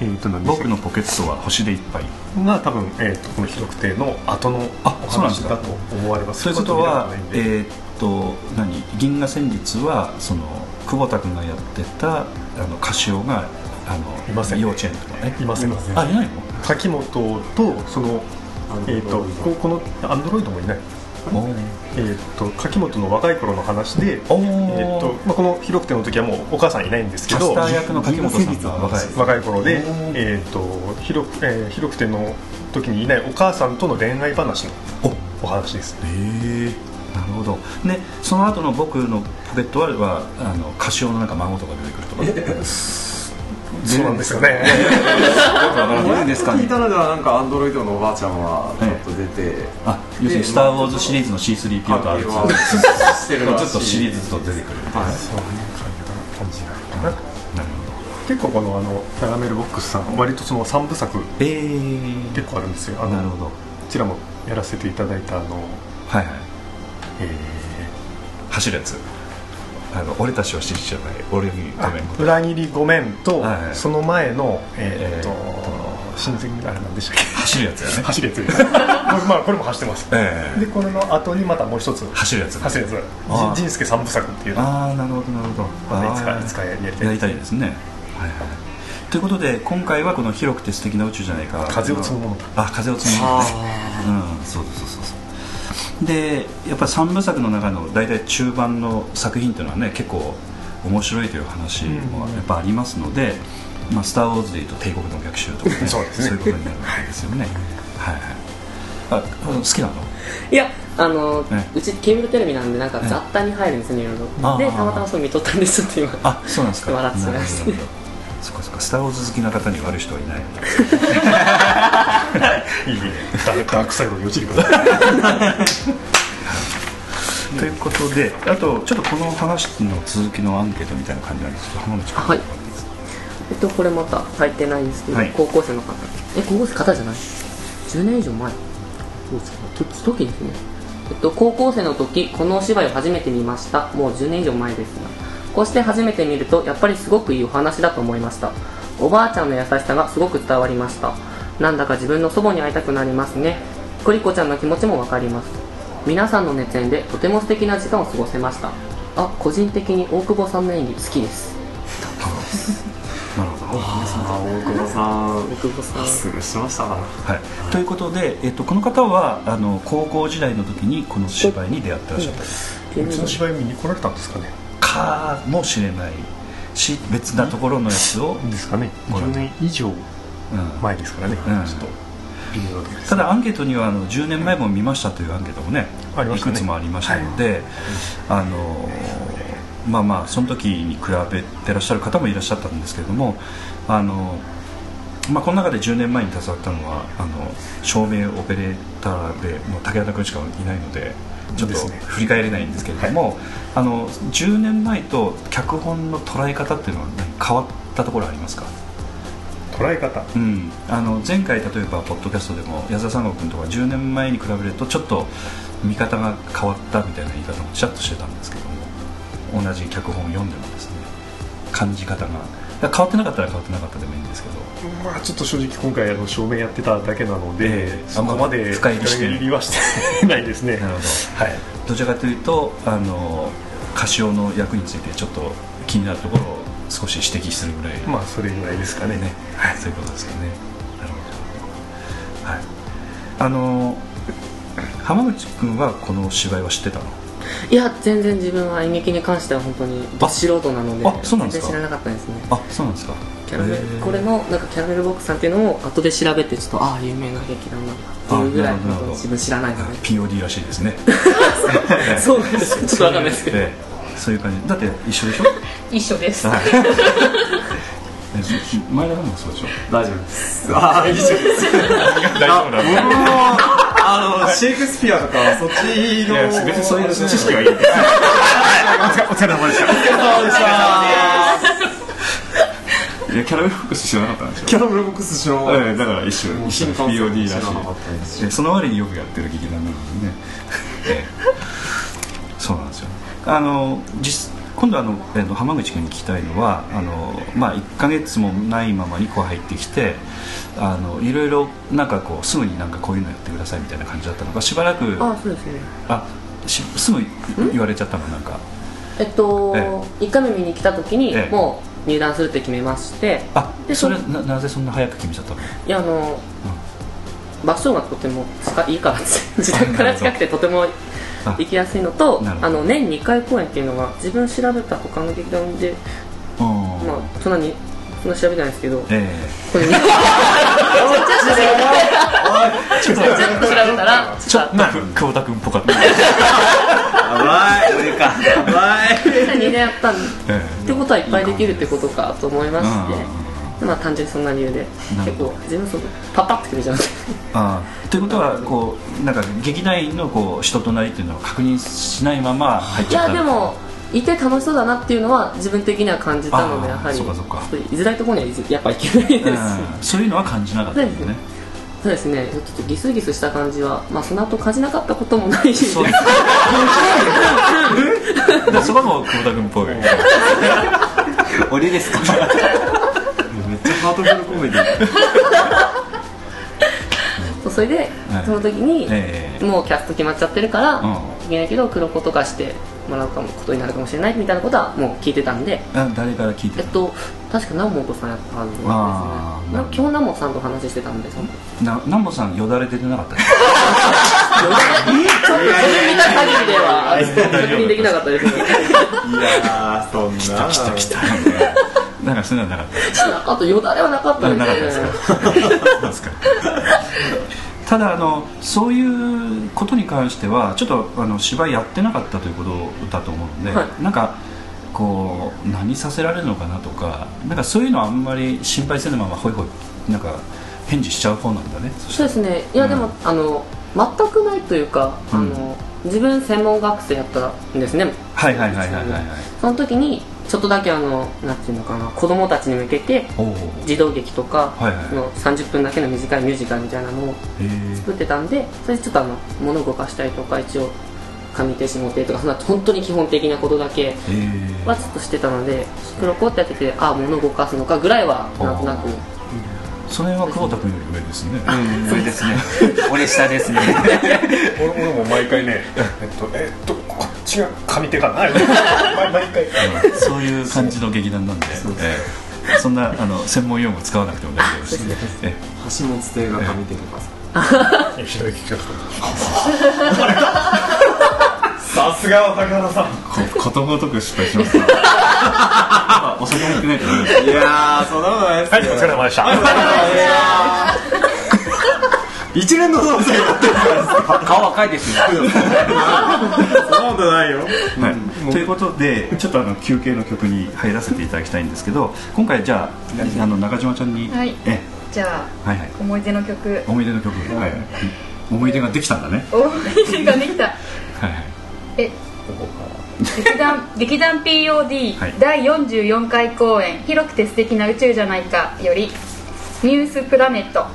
[SPEAKER 2] え
[SPEAKER 7] と
[SPEAKER 2] 僕のポケットは星でいっぱい。
[SPEAKER 7] が多分、えー、とこの広くての後の
[SPEAKER 2] あ
[SPEAKER 7] お話だと思われます。
[SPEAKER 2] そういうこと
[SPEAKER 7] いうことを見たことないんで。
[SPEAKER 2] えーっと何？銀河旋律はその久保田君がやってたあのカシオがあの
[SPEAKER 7] いません。
[SPEAKER 2] 幼稚園とかね。
[SPEAKER 7] いません。
[SPEAKER 2] あいないの？
[SPEAKER 7] 柿本とそのえー、とここのアンドロイドもいない、えー、と柿本の若い頃の話で、えーとまあ、この広くての時はもうお母さんいないんですけど
[SPEAKER 2] キャスター役の柿本さんが若い
[SPEAKER 7] 若い頃でえー、と広くえー広くての時にいないお母さんとの恋愛話のお。話です。
[SPEAKER 2] へえなるほど。でその後の僕のポケットははあのカシオのなんか孫とか出てくるとか
[SPEAKER 7] そうなんですよね。
[SPEAKER 5] いいんですかね。
[SPEAKER 3] 聞いたのではなんかアンドロイドのおばあちゃんはちょっと出て、
[SPEAKER 2] あ要するに「スター・ウォーズ」シリーズの C3PO と R2
[SPEAKER 3] はしてるらしい
[SPEAKER 2] ちょっとシリーズと出てくる。
[SPEAKER 3] はい。
[SPEAKER 7] そういう感じなのかな
[SPEAKER 2] なる
[SPEAKER 7] 結構このあのキャラメルボックスさん割とその3部作
[SPEAKER 2] ほどえー、
[SPEAKER 7] 結構あるんですよ。
[SPEAKER 2] なるほど。
[SPEAKER 7] こちらもやらせていただいたあの、
[SPEAKER 2] はいはい。
[SPEAKER 7] え
[SPEAKER 2] 走るやつあの俺たちは信じちゃない俺にごめん
[SPEAKER 7] ー、裏切りごめんと、
[SPEAKER 2] はい。はい
[SPEAKER 7] その前のえーっと、
[SPEAKER 2] え
[SPEAKER 7] 親戚あれなんでしたっけ？
[SPEAKER 2] 走るやつやね。
[SPEAKER 7] 走るやつ まあこれも走ってます。
[SPEAKER 2] ええ。
[SPEAKER 7] でこれの後にまたもう一つ
[SPEAKER 2] 走るやつ
[SPEAKER 7] 走るやつ。
[SPEAKER 2] あー
[SPEAKER 7] じ仁助三部作っていうの。
[SPEAKER 2] ああなるほどなるほど。
[SPEAKER 7] またいつか
[SPEAKER 2] あー
[SPEAKER 7] いつかやりたい。
[SPEAKER 2] やりたいですね。はいはい。ということで今回はこの広くて素敵な宇宙じゃないか。
[SPEAKER 7] 風を積むものだ
[SPEAKER 2] あ風を積むものねうんそうそうそうそうでやっぱ3部作の中の大体中盤の作品っていうのはね結構面白いという話もやっぱありますので「まあ、スター・ウォーズ」でいうと帝国の逆襲とかね
[SPEAKER 7] そうですね。
[SPEAKER 2] いうことになるわけですよね。はい。はい。あ好きなの？
[SPEAKER 6] いやあの、
[SPEAKER 2] ね。
[SPEAKER 6] うちケーブルテレビなんでなんか雑多に入るんですよねいろいろ。でたまたまそれ見とったんでちょっと今。
[SPEAKER 2] あそうなんですか。
[SPEAKER 6] 笑ってしまいました
[SPEAKER 2] そっかそっか。スター・ウォーズ好きな方に悪い人はいない。
[SPEAKER 7] いいね。ダークサイドに落ちるから。
[SPEAKER 2] ということであとちょっとこの話の続きのアンケートみたいな感じなんですけど浜口君。
[SPEAKER 6] はい。えっとこれまた入ってないんですけど、
[SPEAKER 2] はい。
[SPEAKER 6] 高校生の方。え高校生方じゃない？10年以上前。そうですか。時時ですね。えっと高校生の時このお芝居を初めて見ました。もう10年以上前ですがこうして初めて見るとやっぱりすごくいいお話だと思いました。おばあちゃんの優しさがすごく伝わりました。なんだか自分の祖母に会いたくなりますね。クリコちゃんの気持ちもわかります。皆さんの熱演でとても素敵な時間を過ごせました。あ個人的に大久保さんの演技好きです。
[SPEAKER 2] なるほど。
[SPEAKER 3] あ。大久保さん。
[SPEAKER 6] 大久保さん。
[SPEAKER 3] すぐしました。な
[SPEAKER 2] はい、ということで、えっと、この方はあの高校時代の時にこの芝居に出会ってらっしゃった。
[SPEAKER 7] うちの芝居見に来られたんですかね？
[SPEAKER 2] かもしれないし別なところのやつを、
[SPEAKER 7] ですかね。
[SPEAKER 2] ご覧
[SPEAKER 7] 10年以上
[SPEAKER 2] うん
[SPEAKER 7] 前ですからね、
[SPEAKER 2] うん。
[SPEAKER 7] ちょっと。
[SPEAKER 2] ただアンケートにはあの10年前も見ましたというアンケートもね
[SPEAKER 7] ね。
[SPEAKER 2] いくつもありましたので、あのまあまあその時に比べてらっしゃる方もいらっしゃったんですけれどもあのまあ、この中で10年前に携わったのはあの照明オペレーターでもう竹原君しかいないのでちょっと振り返れないんですけれども、あの10年前と脚本の捉え方っていうのは何変わったところありますか？
[SPEAKER 7] 捉え方？
[SPEAKER 2] うん、あの前回例えばポッドキャストでも矢沢三国君とか10年前に比べるとちょっと見方が変わったみたいな言い方もちらっとしてたんですけども同じ脚本を読んでもですね感じ方が変わってなかったら変わってなかったでもいいんですけど。
[SPEAKER 7] まあちょっと正直今回あの照明やってただけなので、
[SPEAKER 2] ええ。
[SPEAKER 7] そこまで
[SPEAKER 2] 深入りして。
[SPEAKER 7] 深入りはしてないですね。
[SPEAKER 2] なるほ
[SPEAKER 7] はい。
[SPEAKER 2] どどちらかというとあのカシオの役についてちょっと気になるところを少し指摘するぐらい。
[SPEAKER 7] まあそれぐらいですかね。
[SPEAKER 2] ね、はい、そういうことですよね。なるほど。はい。あの浜口君はこの芝居は知ってたの？
[SPEAKER 6] いや全然自分は演劇に関しては本当にど素人なので全然知らなかったですね
[SPEAKER 2] あ、そうなんですか？
[SPEAKER 6] キャラメこれのなんかキャラメルボックスさんっていうのを後で調べてちょっとああ有名な劇団なんだっていうぐらい本当に自分知らないので
[SPEAKER 2] POD らしいですね。
[SPEAKER 6] そうなんですかちょっとわかんないですけど
[SPEAKER 2] ええそういう感じ。だって一緒でしょ？
[SPEAKER 4] 一緒です
[SPEAKER 2] はい。え前田さんもそうでしょ？
[SPEAKER 3] 大丈夫ですああ以上です
[SPEAKER 2] 大丈夫だ。
[SPEAKER 3] あのシェイクスピアとかそっちの。
[SPEAKER 2] いや別にそういう知識はいい。
[SPEAKER 7] お疲れ様でした。
[SPEAKER 2] いやキャラメルボックス知らなかったんでしょ？
[SPEAKER 3] キャラメルボックス知らなかった。
[SPEAKER 2] ええだから一緒。一緒
[SPEAKER 3] 新幹線
[SPEAKER 2] POD らしい
[SPEAKER 3] 知らなかったです。
[SPEAKER 2] でその割によくやってる劇団なのでね、ええ。そうなんですよ。あの実今度あの、えーと浜口君に聞きたいのはあの、まあ、1か月もないままにこう入ってきてあのいろいろなんかこうすぐになんかこういうのやってくださいみたいな感じだったのがしばらく
[SPEAKER 6] ああそうですね。
[SPEAKER 2] あしすぐ言われちゃったのなんか。
[SPEAKER 6] えっと、
[SPEAKER 2] え
[SPEAKER 6] 1回目見に来た時に、
[SPEAKER 2] ええ。
[SPEAKER 6] もう入団するって決めまして
[SPEAKER 2] あ
[SPEAKER 6] で
[SPEAKER 2] それ
[SPEAKER 6] そ
[SPEAKER 2] ななぜそんな早く決めちゃったの？
[SPEAKER 6] いやあの、場所がとても近いいから自宅から近くてとても
[SPEAKER 2] あ
[SPEAKER 6] 行きやすいのとあの年2回公演っていうのが自分調べた他の劇団で、
[SPEAKER 2] うん。
[SPEAKER 6] まあ、そんなにそんな調べてないんですけど
[SPEAKER 2] え
[SPEAKER 6] これに。ちょっと調べたら
[SPEAKER 2] えちょっと久保田君っぽかった、
[SPEAKER 3] やばい俺かやばい。
[SPEAKER 6] 2年やったんっ
[SPEAKER 2] ええ。
[SPEAKER 6] てことはいっぱいできるってことかと思いましてまあ単純にそんな理由で結構自分そのパッパッと決めちゃうんで。
[SPEAKER 2] ああということはこうなんか劇団員のこう人となりっていうのを確認しないまま入っ
[SPEAKER 6] い
[SPEAKER 2] ちゃった
[SPEAKER 6] やでもいて楽しそうだなっていうのは自分的には感じたのでやはり。
[SPEAKER 2] そうかそうか。
[SPEAKER 6] ちょっと居づらいところにはいずやっぱいけないです。し、
[SPEAKER 2] うん。そういうのは感じなかったんですね。
[SPEAKER 6] そうですね。ちょっとギスギスした感じはまあその後感じなかったこともないし
[SPEAKER 2] そうです。で そこも久保田君っぽい。
[SPEAKER 5] 俺ですか？
[SPEAKER 3] ハートフルコメディ
[SPEAKER 6] そうそれで、
[SPEAKER 2] はい。
[SPEAKER 6] その時に、
[SPEAKER 2] ええ。
[SPEAKER 6] もうキャスト決まっちゃってるから、
[SPEAKER 2] うん。
[SPEAKER 6] いけないけど黒子とかしてもらうかもことになるかもしれないみたいなことはもう聞いてたんで。
[SPEAKER 2] あ誰から聞いて
[SPEAKER 6] えっと確か南本さんやったはずですね。
[SPEAKER 2] な
[SPEAKER 6] 基本南本さんと話してたんでその
[SPEAKER 2] な南本さんよだれ出てなかったです
[SPEAKER 6] ちょっとそれ見た限りでは確認できなかったですね。
[SPEAKER 3] いやーそんな。
[SPEAKER 2] 来た来たなんかそういうのはなかった
[SPEAKER 6] あとよだれはなかったですね。
[SPEAKER 2] あなかったですか？ただあのそういうことに関してはちょっとあの芝居やってなかったということだと思うので、
[SPEAKER 6] は
[SPEAKER 2] なんかこう何させられるのかなとかなんかそういうのはあんまり心配せぬままホイホイなんか返事しちゃう方なんだね。そ
[SPEAKER 6] うですね。いやでも、あの全くないというか、
[SPEAKER 2] うん。
[SPEAKER 6] あの自分専門学生やったんですね。
[SPEAKER 2] はいはいはいはいはいはい。
[SPEAKER 6] その時にちょっとだけあのなんていうのかな子供たちに向けて児童劇とか、
[SPEAKER 2] はいはい
[SPEAKER 6] その30分だけの短いミュージカルみたいなのを作ってたんでそれでちょっとあの物動かしたりとか一応上手下手とかそんな本当に基本的なことだけはちょっとしてたので黒子ってやっててああ物動かすのかぐらいはなんとなく。
[SPEAKER 2] その辺は久保田君より上ですね、
[SPEAKER 5] うん上ですね。俺下ですね。
[SPEAKER 7] 俺 俺も毎回ねえっとえっとちが上手かな毎 毎回。
[SPEAKER 2] うんそういう感じの劇団なんで、ええ。そんなあの専門用語使わなくても大丈夫です。え
[SPEAKER 3] 橋本亭が上手とか。さ
[SPEAKER 7] ひどい聞き方さすがは高原さん。
[SPEAKER 2] えこことごとく失敗しますね。お酒入ってないとダメです。
[SPEAKER 3] いやーそんなことないです
[SPEAKER 7] はいお疲れ様でした
[SPEAKER 3] 一連の総裁やってる
[SPEAKER 5] 顔赤いですよ
[SPEAKER 3] そんなことないよ。
[SPEAKER 2] はい、ということでちょっとあの休憩の曲に入らせていただきたいんですけど今回じゃああの中島ちゃんに、
[SPEAKER 4] はい。
[SPEAKER 2] え
[SPEAKER 4] じゃあ
[SPEAKER 2] はいはい。
[SPEAKER 4] 思い出の曲。
[SPEAKER 2] 思い出の曲、はい。はい、思い出ができたんだね。
[SPEAKER 4] 思い出ができた。
[SPEAKER 2] はいはい。
[SPEAKER 4] え劇団劇団 POD、
[SPEAKER 2] はい。
[SPEAKER 4] 第44回公演「広くて素敵な宇宙じゃないか」より「ニュースプラネット」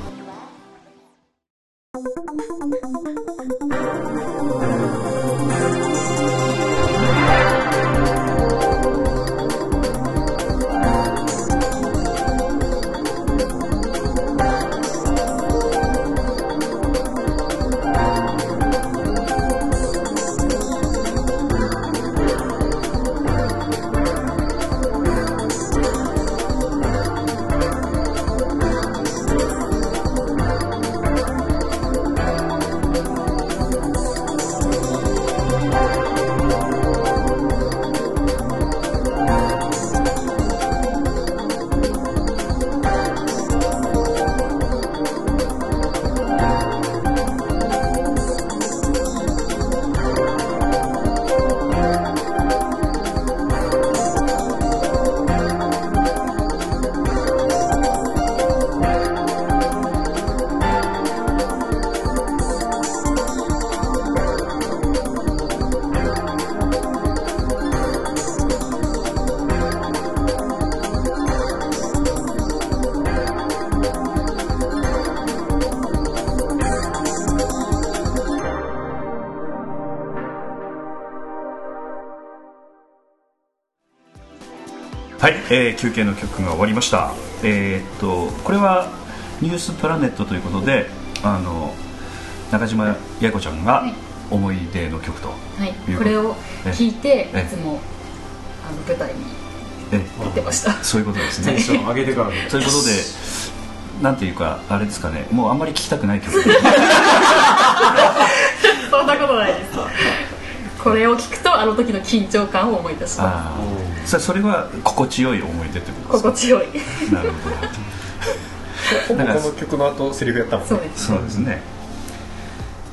[SPEAKER 2] えー休憩の曲が終わりました。えーっとこれはニュースプラネットということで、あの中島八重子ちゃんが
[SPEAKER 4] はい。
[SPEAKER 2] 思い出の曲と、
[SPEAKER 4] はい。これを聞いて
[SPEAKER 2] え
[SPEAKER 4] いつもあの舞台に
[SPEAKER 2] え
[SPEAKER 4] 出てました。
[SPEAKER 2] そういうことですね。
[SPEAKER 3] テン。ション上げてからね。
[SPEAKER 2] ということで、なんていうかあれですかね、もうあんまり聞きたくない曲。
[SPEAKER 4] そんなことないです。これを聞くとあの時の緊張感を思い出しま
[SPEAKER 2] ああ、それは心地よい思い出ってこ
[SPEAKER 4] す
[SPEAKER 2] とです
[SPEAKER 4] 心地よい。
[SPEAKER 2] か。なるほど。
[SPEAKER 7] この曲の後セリフやったもんね。
[SPEAKER 4] そうです。
[SPEAKER 2] ね。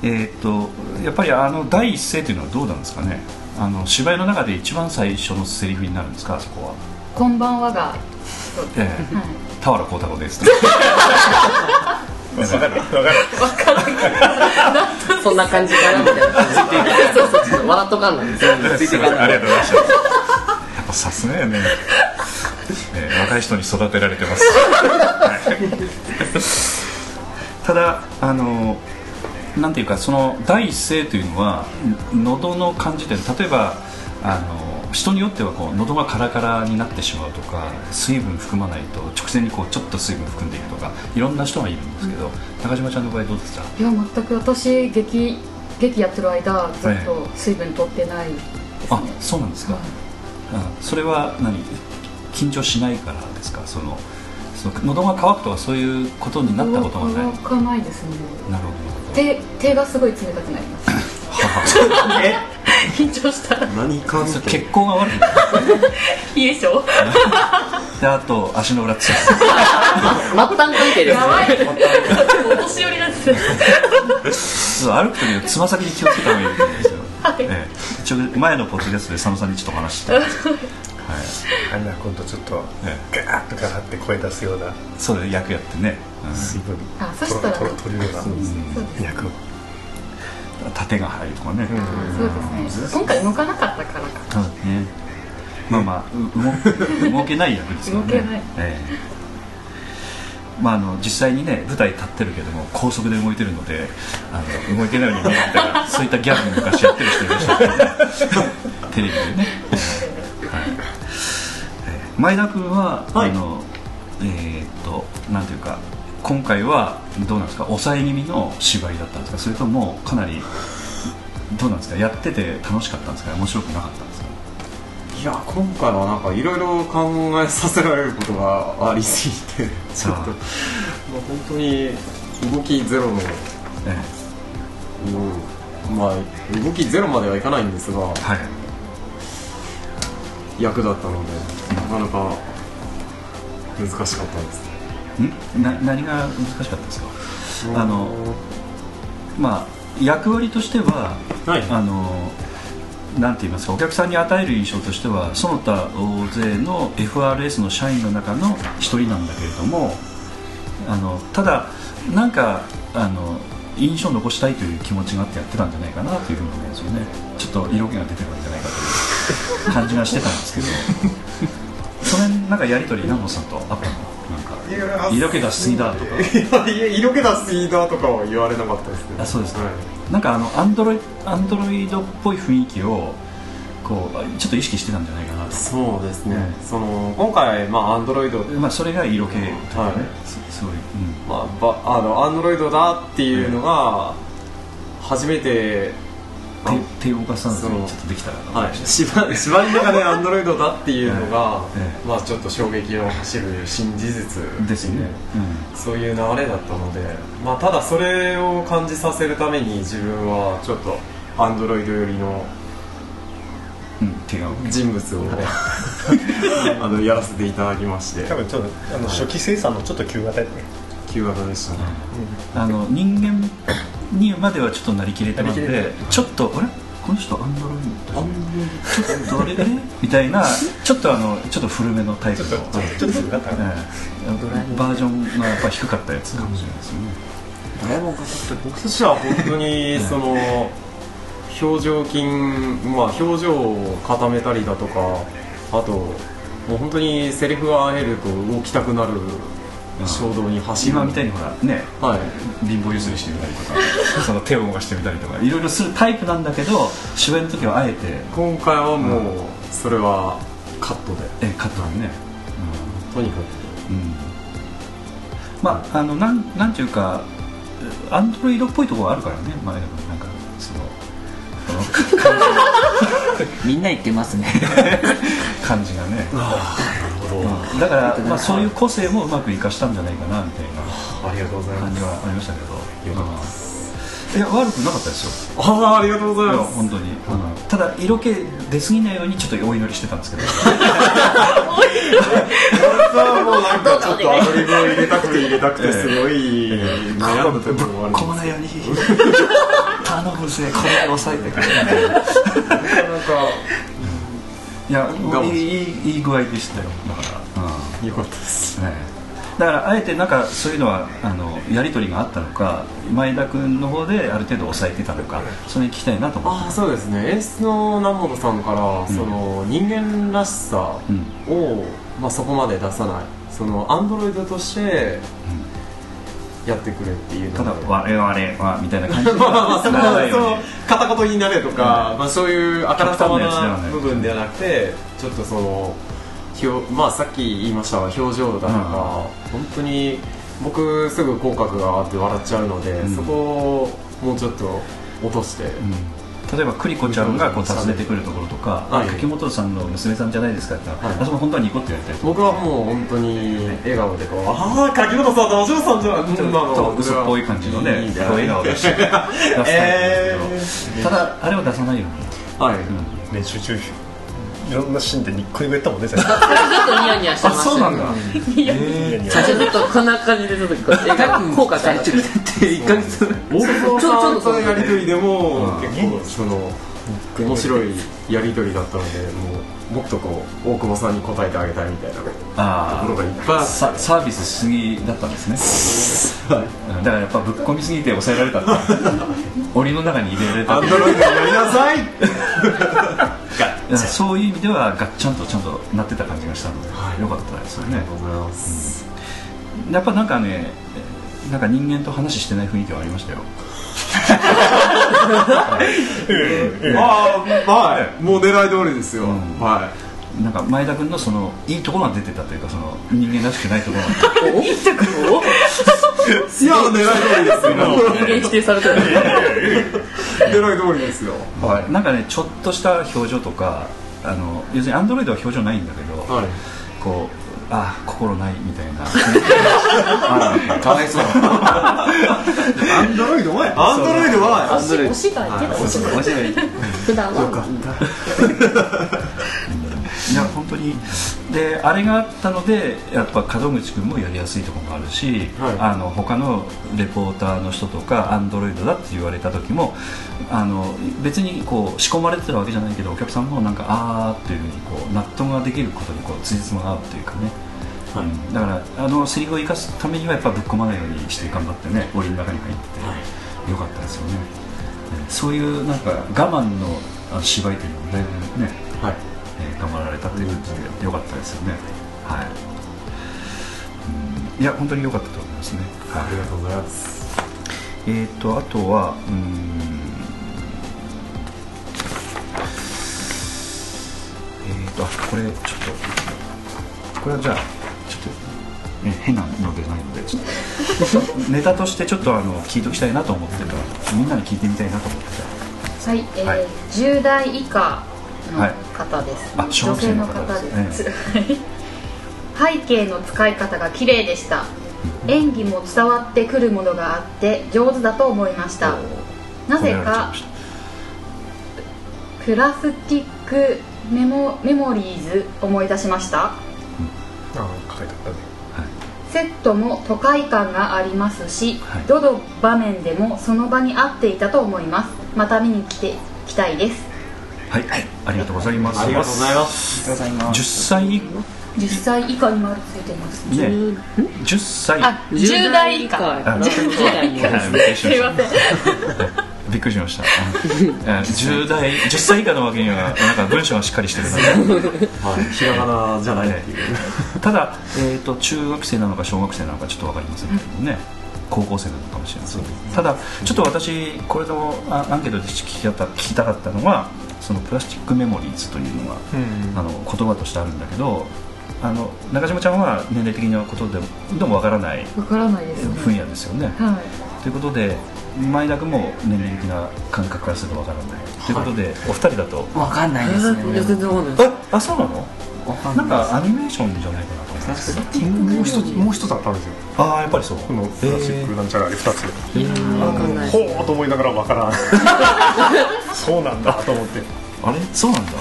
[SPEAKER 2] えーっとやっぱりあの第一声というのはどうなんですかね？あの芝居の中で一番最初のセリフになるんですか？あそこは。
[SPEAKER 4] こんばんはが。
[SPEAKER 2] ええ。
[SPEAKER 4] はい。
[SPEAKER 2] 田原幸太郎です。
[SPEAKER 7] わかる。わかる。
[SPEAKER 6] そんな感じかなみたいなそうそうそう。笑っとかんない
[SPEAKER 5] ついていかない。
[SPEAKER 2] ありがとうございました。やっぱさすがやね、えー若い人に育てられてます、はい。ただあのなんていうかその第一声というのはん喉の感じで例えばあの人によってはこう喉がカラカラになってしまうとか水分含まないと直線にこうちょっと水分含んでいるとかいろんな人がいるんですけど、高島ちゃんの場合どうですか？
[SPEAKER 4] いや全く私劇劇やってる間ずっと水分取ってないですね、
[SPEAKER 2] あそうなんですか、うんそれは何？緊張しないからですか？そのその喉が渇くとかそういうことになったことがない？なる
[SPEAKER 4] 乾かないですね。
[SPEAKER 2] ほど。
[SPEAKER 4] 手手がすごい冷たくなります。緊張したら。
[SPEAKER 3] 何か
[SPEAKER 2] 血行が悪い
[SPEAKER 4] 冷え性？
[SPEAKER 2] であと足の裏つ
[SPEAKER 6] 末端関係ですね。
[SPEAKER 4] やばい。お年寄りなんです
[SPEAKER 2] そう歩く時のつま先に気をつけた方がいいですええ。一応前のポッドキャストで佐野さんにちょっと話して。たんですけど、はい。
[SPEAKER 7] あんな今度ちょっと
[SPEAKER 2] え
[SPEAKER 7] ガーッとかなって声出すような。
[SPEAKER 2] え、そうで役やってね、うん。
[SPEAKER 7] 水分。
[SPEAKER 4] あそしたら。
[SPEAKER 7] 取るような。
[SPEAKER 4] そうです。
[SPEAKER 7] 役を。
[SPEAKER 2] 縦が入るとかね、
[SPEAKER 4] そうですね。今回動かなかったからか
[SPEAKER 2] そうですね。まあまあ動けない役ですよね。
[SPEAKER 4] 動けない。
[SPEAKER 2] ええまあ、あの実際にね舞台立ってるけども高速で動いてるのであの動いてないように見えるみたいな そういったギャグ昔やってる人いましたけどねテレビでね、はい。えー前田君は、
[SPEAKER 3] はい。
[SPEAKER 2] あのえーっとなんていうか今回はどうなんですか？抑え気味の芝居だったんですか？それともかなりどうなんですか？やってて楽しかったんですか？面白くなかったんですか？
[SPEAKER 3] いや今回はなんかいろいろ考えさせられることがありすぎてちょっと、まあ、本当に動きゼロの、
[SPEAKER 2] え
[SPEAKER 3] うんまあ動きゼロまではいかないんですが
[SPEAKER 2] えはい。
[SPEAKER 3] 役だったのでなかなか難しかったです。
[SPEAKER 2] ん？な何が難しかったですか？あのまあ役割としては、
[SPEAKER 3] はい。
[SPEAKER 2] あのなんて言いますかお客さんに与える印象としてはその他大勢の FRS の社員の中の一人なんだけれどもあのただなんかあの印象を残したいという気持ちがあってやってたんじゃないかなというふうに思うんですよね。ちょっと色気が出てるんじゃないかという感じがしてたんですけど。それなんかやり取り南本さんとあったの？色気がしすぎだとか。
[SPEAKER 3] いや色気出すいいだとかは言われなかったですね
[SPEAKER 2] あそうですか。
[SPEAKER 3] はい。
[SPEAKER 2] なんかあのアンドロイアンドロイドっぽい雰囲気をこうちょっと意識してたんじゃないかなと。
[SPEAKER 3] そうですね、
[SPEAKER 2] うん。
[SPEAKER 3] その今回まあアンドロイド。
[SPEAKER 2] まあそれが色気というかね、
[SPEAKER 3] はい。
[SPEAKER 2] そそういう、うん。
[SPEAKER 3] まあ、ばあのアンドロイドだっていうのが初めて、あ
[SPEAKER 2] 手手を動かさずに
[SPEAKER 3] そう。
[SPEAKER 2] ちょっとできたらな
[SPEAKER 3] はい、芝芝居の中でアンドロイドだっていうのが、
[SPEAKER 2] ええ。
[SPEAKER 3] まあ、ちょっと衝撃を走る新事実
[SPEAKER 2] ですよね、
[SPEAKER 3] そういう流れだったので、まあ、ただそれを感じさせるために自分はちょっとアンドロイド寄りの人物を あのやらせていただきまして。
[SPEAKER 7] 多分ちょっとあの初期生産のちょっと旧型
[SPEAKER 3] 旧型でしたね。
[SPEAKER 2] あの人間にまではちょっとなりきれてなく
[SPEAKER 7] なりきれ
[SPEAKER 2] てちょっとあれ？この人アンドロイド？ちょっとあれ？あれみたいなちょっとあのちょっと古めのタイプの。
[SPEAKER 7] ちょっとちょっと古型
[SPEAKER 2] ええ。バージョンがやっぱ低かったやつかもしれないですよね、
[SPEAKER 3] ドラえもんが僕としては本当にその表情筋、まあ、表情を固めたりだとかあともう本当にセリフが入ると動きたくなる衝動に走る。
[SPEAKER 2] 今みたいにほらね
[SPEAKER 3] はい。
[SPEAKER 2] 貧乏ゆすりしてみたりとか その手を動かしてみたりとか。いろいろするタイプなんだけど芝居の時はあえて。
[SPEAKER 3] 今回はもうそれはカットで。
[SPEAKER 2] えカットでね、
[SPEAKER 3] とにか
[SPEAKER 2] うんうん、まああのなんなんていうかアンドロイドっぽいところがあるからね前田君なんかその
[SPEAKER 5] みんな言ってますね。
[SPEAKER 2] 感じがねうん。だから、まあ、そういう個性もうまく生かしたんじゃないかなみたいな
[SPEAKER 3] くありがとうございます。
[SPEAKER 2] 感じはありましたけど。
[SPEAKER 3] よかったです。
[SPEAKER 2] うんいや悪くなかったですよ。
[SPEAKER 3] ああありがとうございます。
[SPEAKER 2] 本当に、ただ色気出過ぎないようにちょっとお祈りしてたんですけど。
[SPEAKER 3] 僕はもうなんかちょっとアドリブを入れたくて入れたくて。すごい悩んだところもあるんです
[SPEAKER 2] こないように頼むぜこれ抑えてくれ
[SPEAKER 3] なかなか
[SPEAKER 2] いやいいいい具合でしたよ。だから、うん。
[SPEAKER 3] 良かったです。
[SPEAKER 2] ね、だからあえてなんかそういうのはあのやり取りがあったのか前田君の方である程度抑えてたのかそれに聞きたいなと思って。
[SPEAKER 3] ああそうですね。演出の南本さんから、その人間らしさを、まあ、そこまで出さない。そのアンドロイドとしてやってくれっていうの
[SPEAKER 2] ただ
[SPEAKER 3] で
[SPEAKER 2] 我々はみたいな感じで。
[SPEAKER 3] まあまあまあそその片言になれとか、まあ、そういうあからさま
[SPEAKER 2] な
[SPEAKER 3] 部分ではなくてちょっとその表まあさっき言いましたが表情だとか、本当に僕すぐ口角が上がって笑っちゃうので、
[SPEAKER 2] うん
[SPEAKER 3] そこをもうちょっと落として、
[SPEAKER 2] 例えば栗子ちゃんがこう訪ねてくるところとか、
[SPEAKER 3] はい。
[SPEAKER 2] あ柿本さんの娘さんじゃないですかって
[SPEAKER 3] はい。
[SPEAKER 2] あそこ本当はニコってやりたいと
[SPEAKER 3] 僕はもう本当に笑顔でこう「ああ柿本さんとお嬢さんじゃん」
[SPEAKER 2] ちょっと嘘っぽい感じのね笑顔で出したいんですけど、ただあれを出さないように、
[SPEAKER 3] はい、
[SPEAKER 7] 練習中いろんなシーンでニッコニコやったもんね最初
[SPEAKER 6] ずっとニヤニヤしてましたよ
[SPEAKER 7] ニヤニヤ。
[SPEAKER 6] 最初ずっとこんな感じでちょっとこう映画効果が入ってる
[SPEAKER 5] 1ヶ月
[SPEAKER 3] 大久保
[SPEAKER 6] ちょ
[SPEAKER 3] さん
[SPEAKER 6] ちょっと
[SPEAKER 3] とのやり取りでも結構その面白いやり取りだったのでもうもっとこう大久保さんに答えてあげたいみたいなと
[SPEAKER 2] あ
[SPEAKER 3] ころがいっぱい
[SPEAKER 2] サービスしすぎだったんですね、うんだからやっぱぶっ込みすぎて抑えられた。っ て檻の中に入れられた。
[SPEAKER 3] アンドロイドやりなさい
[SPEAKER 2] そう。いう意味ではガッチャンとちゃんとなってた感じがしたので、よかったですよね。
[SPEAKER 3] ありがとうございます、
[SPEAKER 2] やっぱなんかねなんか人間と話してない雰囲気はありましたよ。
[SPEAKER 3] ああはい。もう狙い通りですよ、
[SPEAKER 2] ん。
[SPEAKER 3] は
[SPEAKER 2] なんか前田君のそのいいところが出てたというかその人間らしくないところが
[SPEAKER 3] いいや狙い通りですよ。
[SPEAKER 6] 人間否定されてる
[SPEAKER 3] 狙い通りですよ。
[SPEAKER 2] はい、なんかねちょっとした表情とかあの要するにアンドロイドは表情ないんだけど、
[SPEAKER 3] はい。
[SPEAKER 2] こうあ心ないみたいな。かわい そう。
[SPEAKER 7] アンドロイド前
[SPEAKER 3] アンドロイドは
[SPEAKER 4] お芝居けどお芝居
[SPEAKER 2] 面白いい
[SPEAKER 6] 普段は。
[SPEAKER 2] や本当にであれがあったのでやっぱ門口君もやりやすいところもあるし、
[SPEAKER 3] はい。
[SPEAKER 2] あの他のレポーターの人とかアンドロイドだって言われた時もあの別にこう仕込まれてたわけじゃないけどお客さんもなんかあーっていうふうにこう納得ができることにこう辻褄が合うというかね、うん。だからあのセリフを生かすためにはやっぱぶっ込まないようにして頑張ってね檻の中に入ってて、よかったですよね、ねそういうなんか我慢のあ芝居というのもだいぶね、
[SPEAKER 3] はい。
[SPEAKER 2] えー頑張られたということでよかったですよね。はい、うん、いや本当に良かったと思いますね、はい。
[SPEAKER 3] ありがとうございます。
[SPEAKER 2] えー、とあとはうーん。えー、とあこれちょっとこれはじゃあちょっと、ね、変なのでないのでちょっとネタとしてちょっとあの聞いておきたいなと思ってた。みんなに聞いてみたいなと思って
[SPEAKER 4] はい、えー
[SPEAKER 2] はい。
[SPEAKER 4] 10代以下の方です、
[SPEAKER 2] はい
[SPEAKER 4] 女性
[SPEAKER 2] の
[SPEAKER 4] の方
[SPEAKER 2] 方です。
[SPEAKER 4] です、背景の使い方が綺麗でした。演技も伝わってくるものがあって上手だと思いました。なぜかプラスティックメモメモリーズ思い出しました。
[SPEAKER 7] ああ書いてあったね。
[SPEAKER 4] セットも都会感がありますし、
[SPEAKER 2] はい。
[SPEAKER 4] どの場面でもその場に合っていたと思います。また見に来て来たいです
[SPEAKER 2] はい、ありがとうござい。ます
[SPEAKER 3] ありがとうございます。
[SPEAKER 5] ありがとうございます。
[SPEAKER 2] 10歳。
[SPEAKER 4] 10歳以下に丸ついてます。
[SPEAKER 2] ね。10歳。
[SPEAKER 4] あ10代以下。
[SPEAKER 2] あ
[SPEAKER 6] 10代に
[SPEAKER 2] びっくりし
[SPEAKER 4] すい
[SPEAKER 2] ました
[SPEAKER 4] ません
[SPEAKER 2] びっくりしました。うん10代、10歳以下のわけには、なんか文章がしっかりしてるな。
[SPEAKER 3] はい。ひらがなじゃないっていう。
[SPEAKER 2] ただ、えっ、と、中学生なのか小学生なのかちょっとわかりませんけどもね。高校生なのかもしれませんただちょっと私これのあアンケートで聞きたかったのはそのプラスチックメモリーズというのが、あの言葉としてあるんだけどあの中島ちゃんは年齢的なことででもわからない
[SPEAKER 4] わからないですね。
[SPEAKER 2] 分野ですよね、
[SPEAKER 4] はい。
[SPEAKER 2] ということで前田君も年齢的な感覚からするとわからない、ということでお二人だと？
[SPEAKER 5] わかんないですね。俺も
[SPEAKER 6] 全然わかんない
[SPEAKER 2] ああそうなの？なんかアニメーションじゃないかな
[SPEAKER 7] もう一つもう一つあったんですよ。
[SPEAKER 2] ああやっぱりそう。
[SPEAKER 7] このプラスチックなんちゃらで。2つ
[SPEAKER 6] わかんない。
[SPEAKER 7] ほうと思いながらわからん。そうなんだと思って。
[SPEAKER 2] あれ？そうなんだ。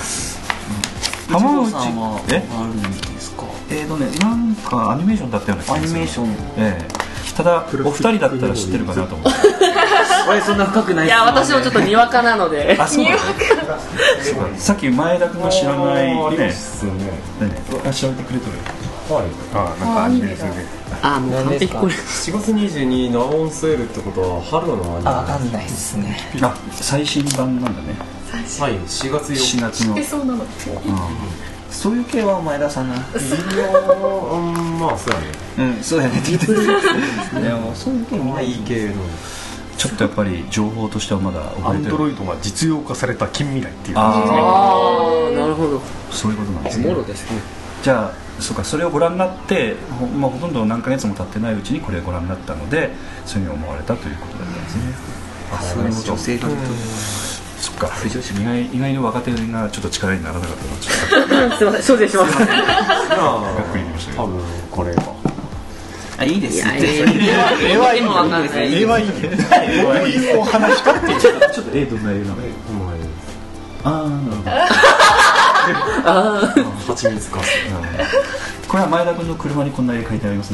[SPEAKER 5] 浜
[SPEAKER 2] 浜内
[SPEAKER 5] 内さんは
[SPEAKER 2] え？
[SPEAKER 5] あるんですか？
[SPEAKER 2] えーとねなんかアニメーションだったような気
[SPEAKER 5] ア
[SPEAKER 2] がする。
[SPEAKER 5] ニメーション。
[SPEAKER 2] ええ。ただお二人だったら知ってるかなと思って。
[SPEAKER 5] 俺そんな深くない
[SPEAKER 6] いや私もちょっとにわかなので。
[SPEAKER 2] あそうなのそうさっき前田君が知らないね。
[SPEAKER 3] ね。
[SPEAKER 2] ね。あ調べてくれとる
[SPEAKER 3] はい。
[SPEAKER 7] あなんかアニメですよね。
[SPEAKER 6] ああもう完璧。これ
[SPEAKER 3] 4月22日ナオンセールってことは春のアニメ
[SPEAKER 5] あわかんないっすね。
[SPEAKER 2] あ最新版なんだね。
[SPEAKER 3] はい4月
[SPEAKER 2] 4
[SPEAKER 3] 4
[SPEAKER 2] 月の、うん、
[SPEAKER 4] そうなの。
[SPEAKER 5] そういう系はお前出さな。い
[SPEAKER 3] 日うんまあそうやね。
[SPEAKER 5] うんそうやね。って言ってるでもそういう系
[SPEAKER 3] まあいい系の。
[SPEAKER 2] ちょっとやっぱり情報としてはまだ
[SPEAKER 7] アンドロイドが実用化された近未来っていう感じですね。
[SPEAKER 2] あ
[SPEAKER 6] ああなるほど。
[SPEAKER 2] あそういうことなんです
[SPEAKER 6] お
[SPEAKER 2] ね
[SPEAKER 6] もろですね。
[SPEAKER 2] じゃあそうかそれをご覧になってほ,、まあ、ほとんど何ヶ月も経ってないうちにこれをご覧になったのでそういうふうに思われたということだったんですね。あ
[SPEAKER 5] そういう女性が
[SPEAKER 2] そっか。意外意外に若手がちょっと力にならなかったなちょっと
[SPEAKER 6] すいません承知します
[SPEAKER 3] まあ
[SPEAKER 2] がっくり言いましたけど。
[SPEAKER 3] 多分これか
[SPEAKER 5] あいいです
[SPEAKER 6] 絵はいいのわかんないですね。
[SPEAKER 7] 絵はいいね。どういうお話かっていう
[SPEAKER 2] ちょっどんな映画なのああ なるほど
[SPEAKER 3] 蜂蜜か。
[SPEAKER 2] これは前田君の車にこんな絵描いてあります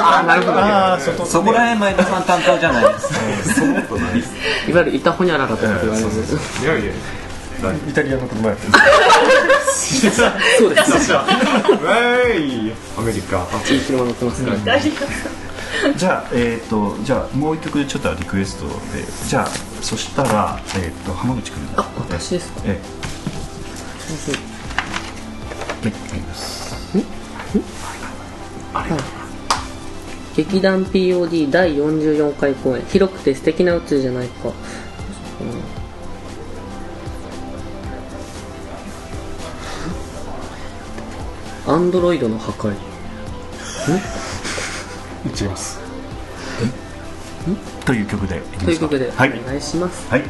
[SPEAKER 7] あなるほどああ外
[SPEAKER 5] そこら辺前田さん担当じゃないです。
[SPEAKER 6] いわゆる板ほにゃららとか。言われる
[SPEAKER 3] いやいや
[SPEAKER 7] イタリアの車やってる
[SPEAKER 6] そうです。
[SPEAKER 3] ウェイアメリカあ
[SPEAKER 6] いい車乗ってます。から
[SPEAKER 2] じゃあえっ、とじゃあもう一曲ちょっとリクエストでじゃあそしたらえっ、と浜口君
[SPEAKER 6] あ私です。か
[SPEAKER 2] ええはい。あります
[SPEAKER 6] 劇団 POD 第44回公演。広くて素敵な宇宙じゃないか。アンドロイドの破壊。
[SPEAKER 7] 違います。
[SPEAKER 2] という曲でいきますか。
[SPEAKER 6] ということで、
[SPEAKER 2] はい。
[SPEAKER 6] お願いします。
[SPEAKER 2] はい。えー、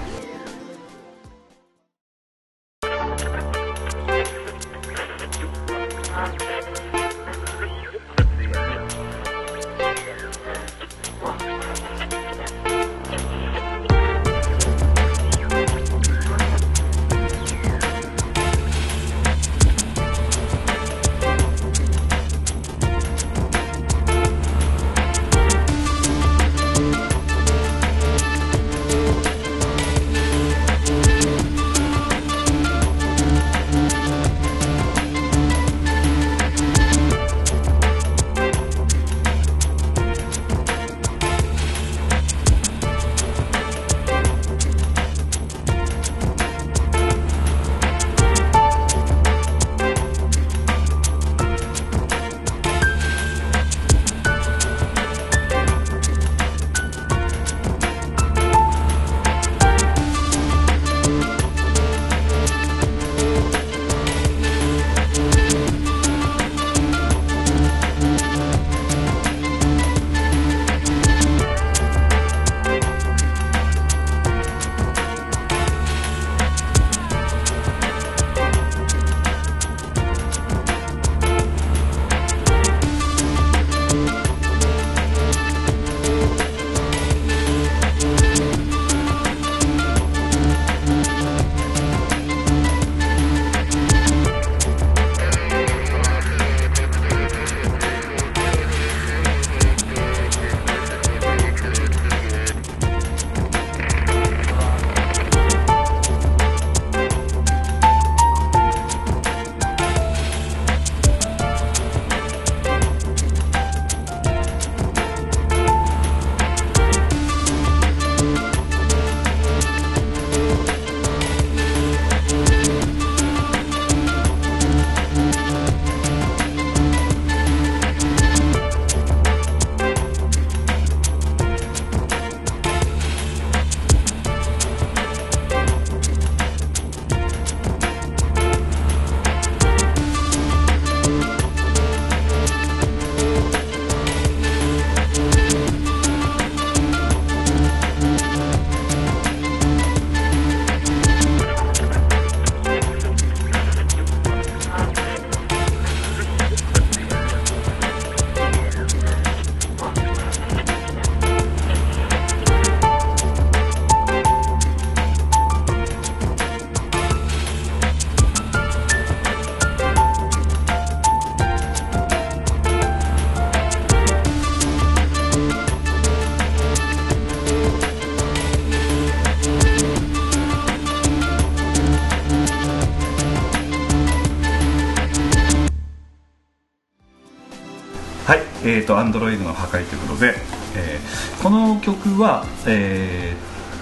[SPEAKER 2] とアンドロイドの破壊ということで、えーこの曲は、え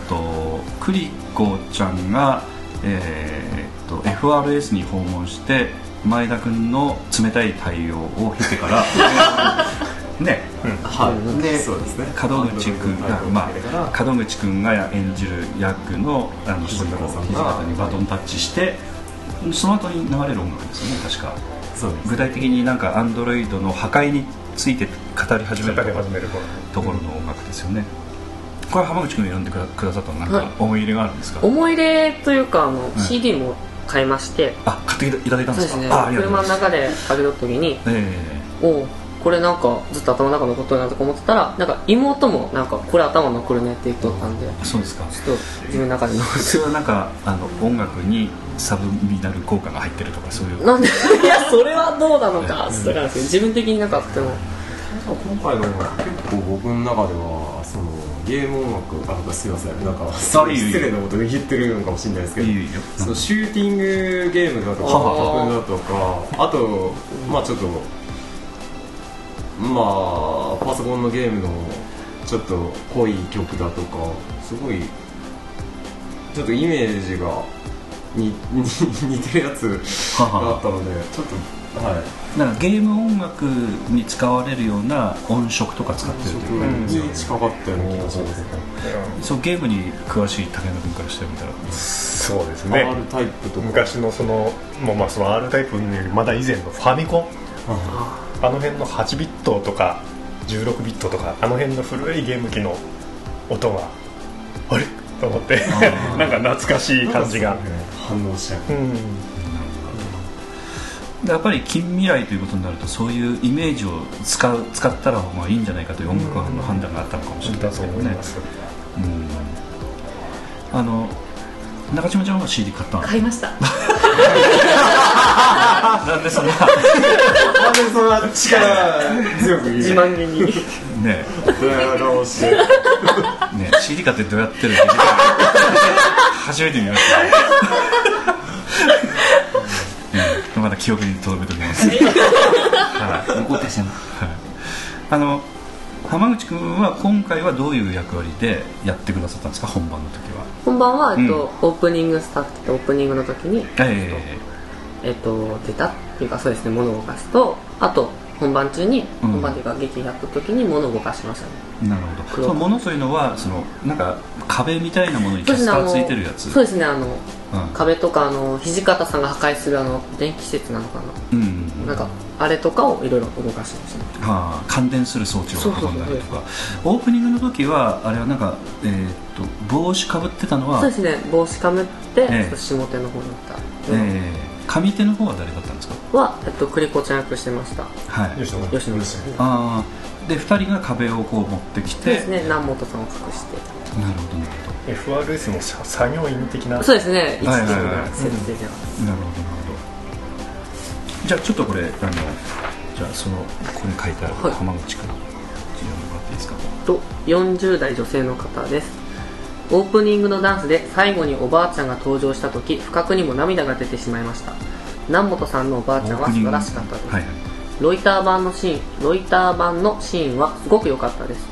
[SPEAKER 2] ー、とクリコちゃんが、えー、と FRS に訪問して前田君の冷たい対応を経てから ね、
[SPEAKER 3] はい。
[SPEAKER 2] で
[SPEAKER 3] そうですね。
[SPEAKER 2] 門口君が、まあ、門口君が演じる役のあの主人公
[SPEAKER 3] 土方
[SPEAKER 2] にバトンタッチしてその後に流れる音楽ですよね確か。
[SPEAKER 3] そうです
[SPEAKER 2] 具体的になんかアンドロイドの破壊について語り始める
[SPEAKER 7] 語り始める頃。
[SPEAKER 2] ところの音楽ですよね。これ浜口君が選んでくださったのなんか
[SPEAKER 6] はい。
[SPEAKER 2] 思い入れがあるんですか、
[SPEAKER 6] 思い入れというかあの、CD も買いまして。
[SPEAKER 2] あ買っていただいたんでか？
[SPEAKER 6] そうですす。ね車の中でかけた時に
[SPEAKER 2] え
[SPEAKER 6] おうこれなんかずっと頭の中残っとるなとか思ってたらなんか妹もなんかこれ頭残るねって言っとったんで
[SPEAKER 2] えそうですか。
[SPEAKER 6] ちょっと自分の中で残
[SPEAKER 2] それはなんかあの音楽にサブミナル効果が入ってるとかそういう。
[SPEAKER 6] なんで？いやそれはどうなのかっとわかんないですけど自分的になかったも。
[SPEAKER 3] 今回の音楽結構僕の中ではそのゲーム音楽あすいません。なんか失礼なことで言ってるのかもしれないですけどそのシューティングゲームだとかだとかあとまあちょっとまあパソコンのゲームのちょっと濃い曲だとかすごいちょっとイメージがにに似てるやつ
[SPEAKER 2] はは。
[SPEAKER 3] があったのでちょっとはい。
[SPEAKER 2] なんかゲーム音楽に使われるような音色とか使ってるというか、
[SPEAKER 3] に近かったような気がします
[SPEAKER 2] そうゲームに詳しい竹山君からしてみたら。
[SPEAKER 7] そうですね。
[SPEAKER 3] R タイプとか。
[SPEAKER 7] 昔のそのもうまあその R タイプよりまだ以前のファミコンあの辺の8ビットとか16ビットとかあの辺の古いゲーム機の音があれ？と思って。なんか懐かしい感じが、
[SPEAKER 3] 反応しちゃう。
[SPEAKER 7] うん。
[SPEAKER 2] でやっぱり近未来ということになるとそういうイメージを使う使ったらまあいいんじゃないかという音楽班の判断があったのかもしれない
[SPEAKER 7] だ
[SPEAKER 2] ですけどね。うん。あの中島ちゃんは CD 買ったの？
[SPEAKER 4] 買いました。
[SPEAKER 2] なんでそんな？
[SPEAKER 3] なんでそんな力強く言う？
[SPEAKER 6] 自慢げに。
[SPEAKER 2] ね
[SPEAKER 3] ドヤ顔して
[SPEAKER 2] ね CD 買ってどうやってるって初めて見ました。ねうんまだ記憶に留めておきます、はい。
[SPEAKER 5] 残ってしまう
[SPEAKER 2] あの浜口君は今回はどういう役割でやってくださったんですか？本番の時は。
[SPEAKER 6] 本番は、えっと
[SPEAKER 2] うん。
[SPEAKER 6] オープニングスタッフってオープニングの時に、
[SPEAKER 2] え
[SPEAKER 6] えっと、出たっていうかそうですね物を動かすとあと本番中に、
[SPEAKER 2] うん。
[SPEAKER 6] 本番というか劇やった時に物を動かしましたね。
[SPEAKER 2] えなるほど。
[SPEAKER 6] 黒。
[SPEAKER 2] そのものというのはそのなんか壁みたいなものにキャスターついてるやつ。
[SPEAKER 6] そうですねあの
[SPEAKER 2] うん。
[SPEAKER 6] 壁とかあの土方さんが破壊するあの電気施設なのか
[SPEAKER 2] うんうん
[SPEAKER 6] ななんかあれとかをいろいろ動かしましたね。
[SPEAKER 2] はあ、感電する装置を運んだりと
[SPEAKER 6] そう
[SPEAKER 2] か。オープニングの時はあれはなんか、えーっと帽子かぶってたのは
[SPEAKER 6] そうですね帽子かぶって、
[SPEAKER 2] ええ。
[SPEAKER 6] ちょっと下手の方に行った、
[SPEAKER 2] えー上手の方は誰だったんですか
[SPEAKER 6] は、えっと、クリコちゃん役してました。
[SPEAKER 2] はい。
[SPEAKER 7] 吉野
[SPEAKER 6] 吉野さん
[SPEAKER 2] ああで2人が壁をこう持ってきて。
[SPEAKER 6] そうですね。南本さんを隠して。
[SPEAKER 2] なるほど。なるほ
[SPEAKER 7] FRS のさ作業員的な。
[SPEAKER 6] そうですね。一
[SPEAKER 2] はい
[SPEAKER 6] 時
[SPEAKER 2] はいはい。
[SPEAKER 6] の設定では
[SPEAKER 2] どなるほどなるほど。じゃあちょっとこれあのじゃあそのここに書いてある
[SPEAKER 6] はい。
[SPEAKER 2] 浜口から読んでもらっていいですか？
[SPEAKER 6] と40代女性の方です。オープニングのダンスで最後におばあちゃんが登場した時不覚にも涙が出てしまいました南本さんのおばあちゃんは素晴らしかったです、
[SPEAKER 2] はいはい。
[SPEAKER 6] ロイター版のシーンロイター版のシーンはすごく良かったです。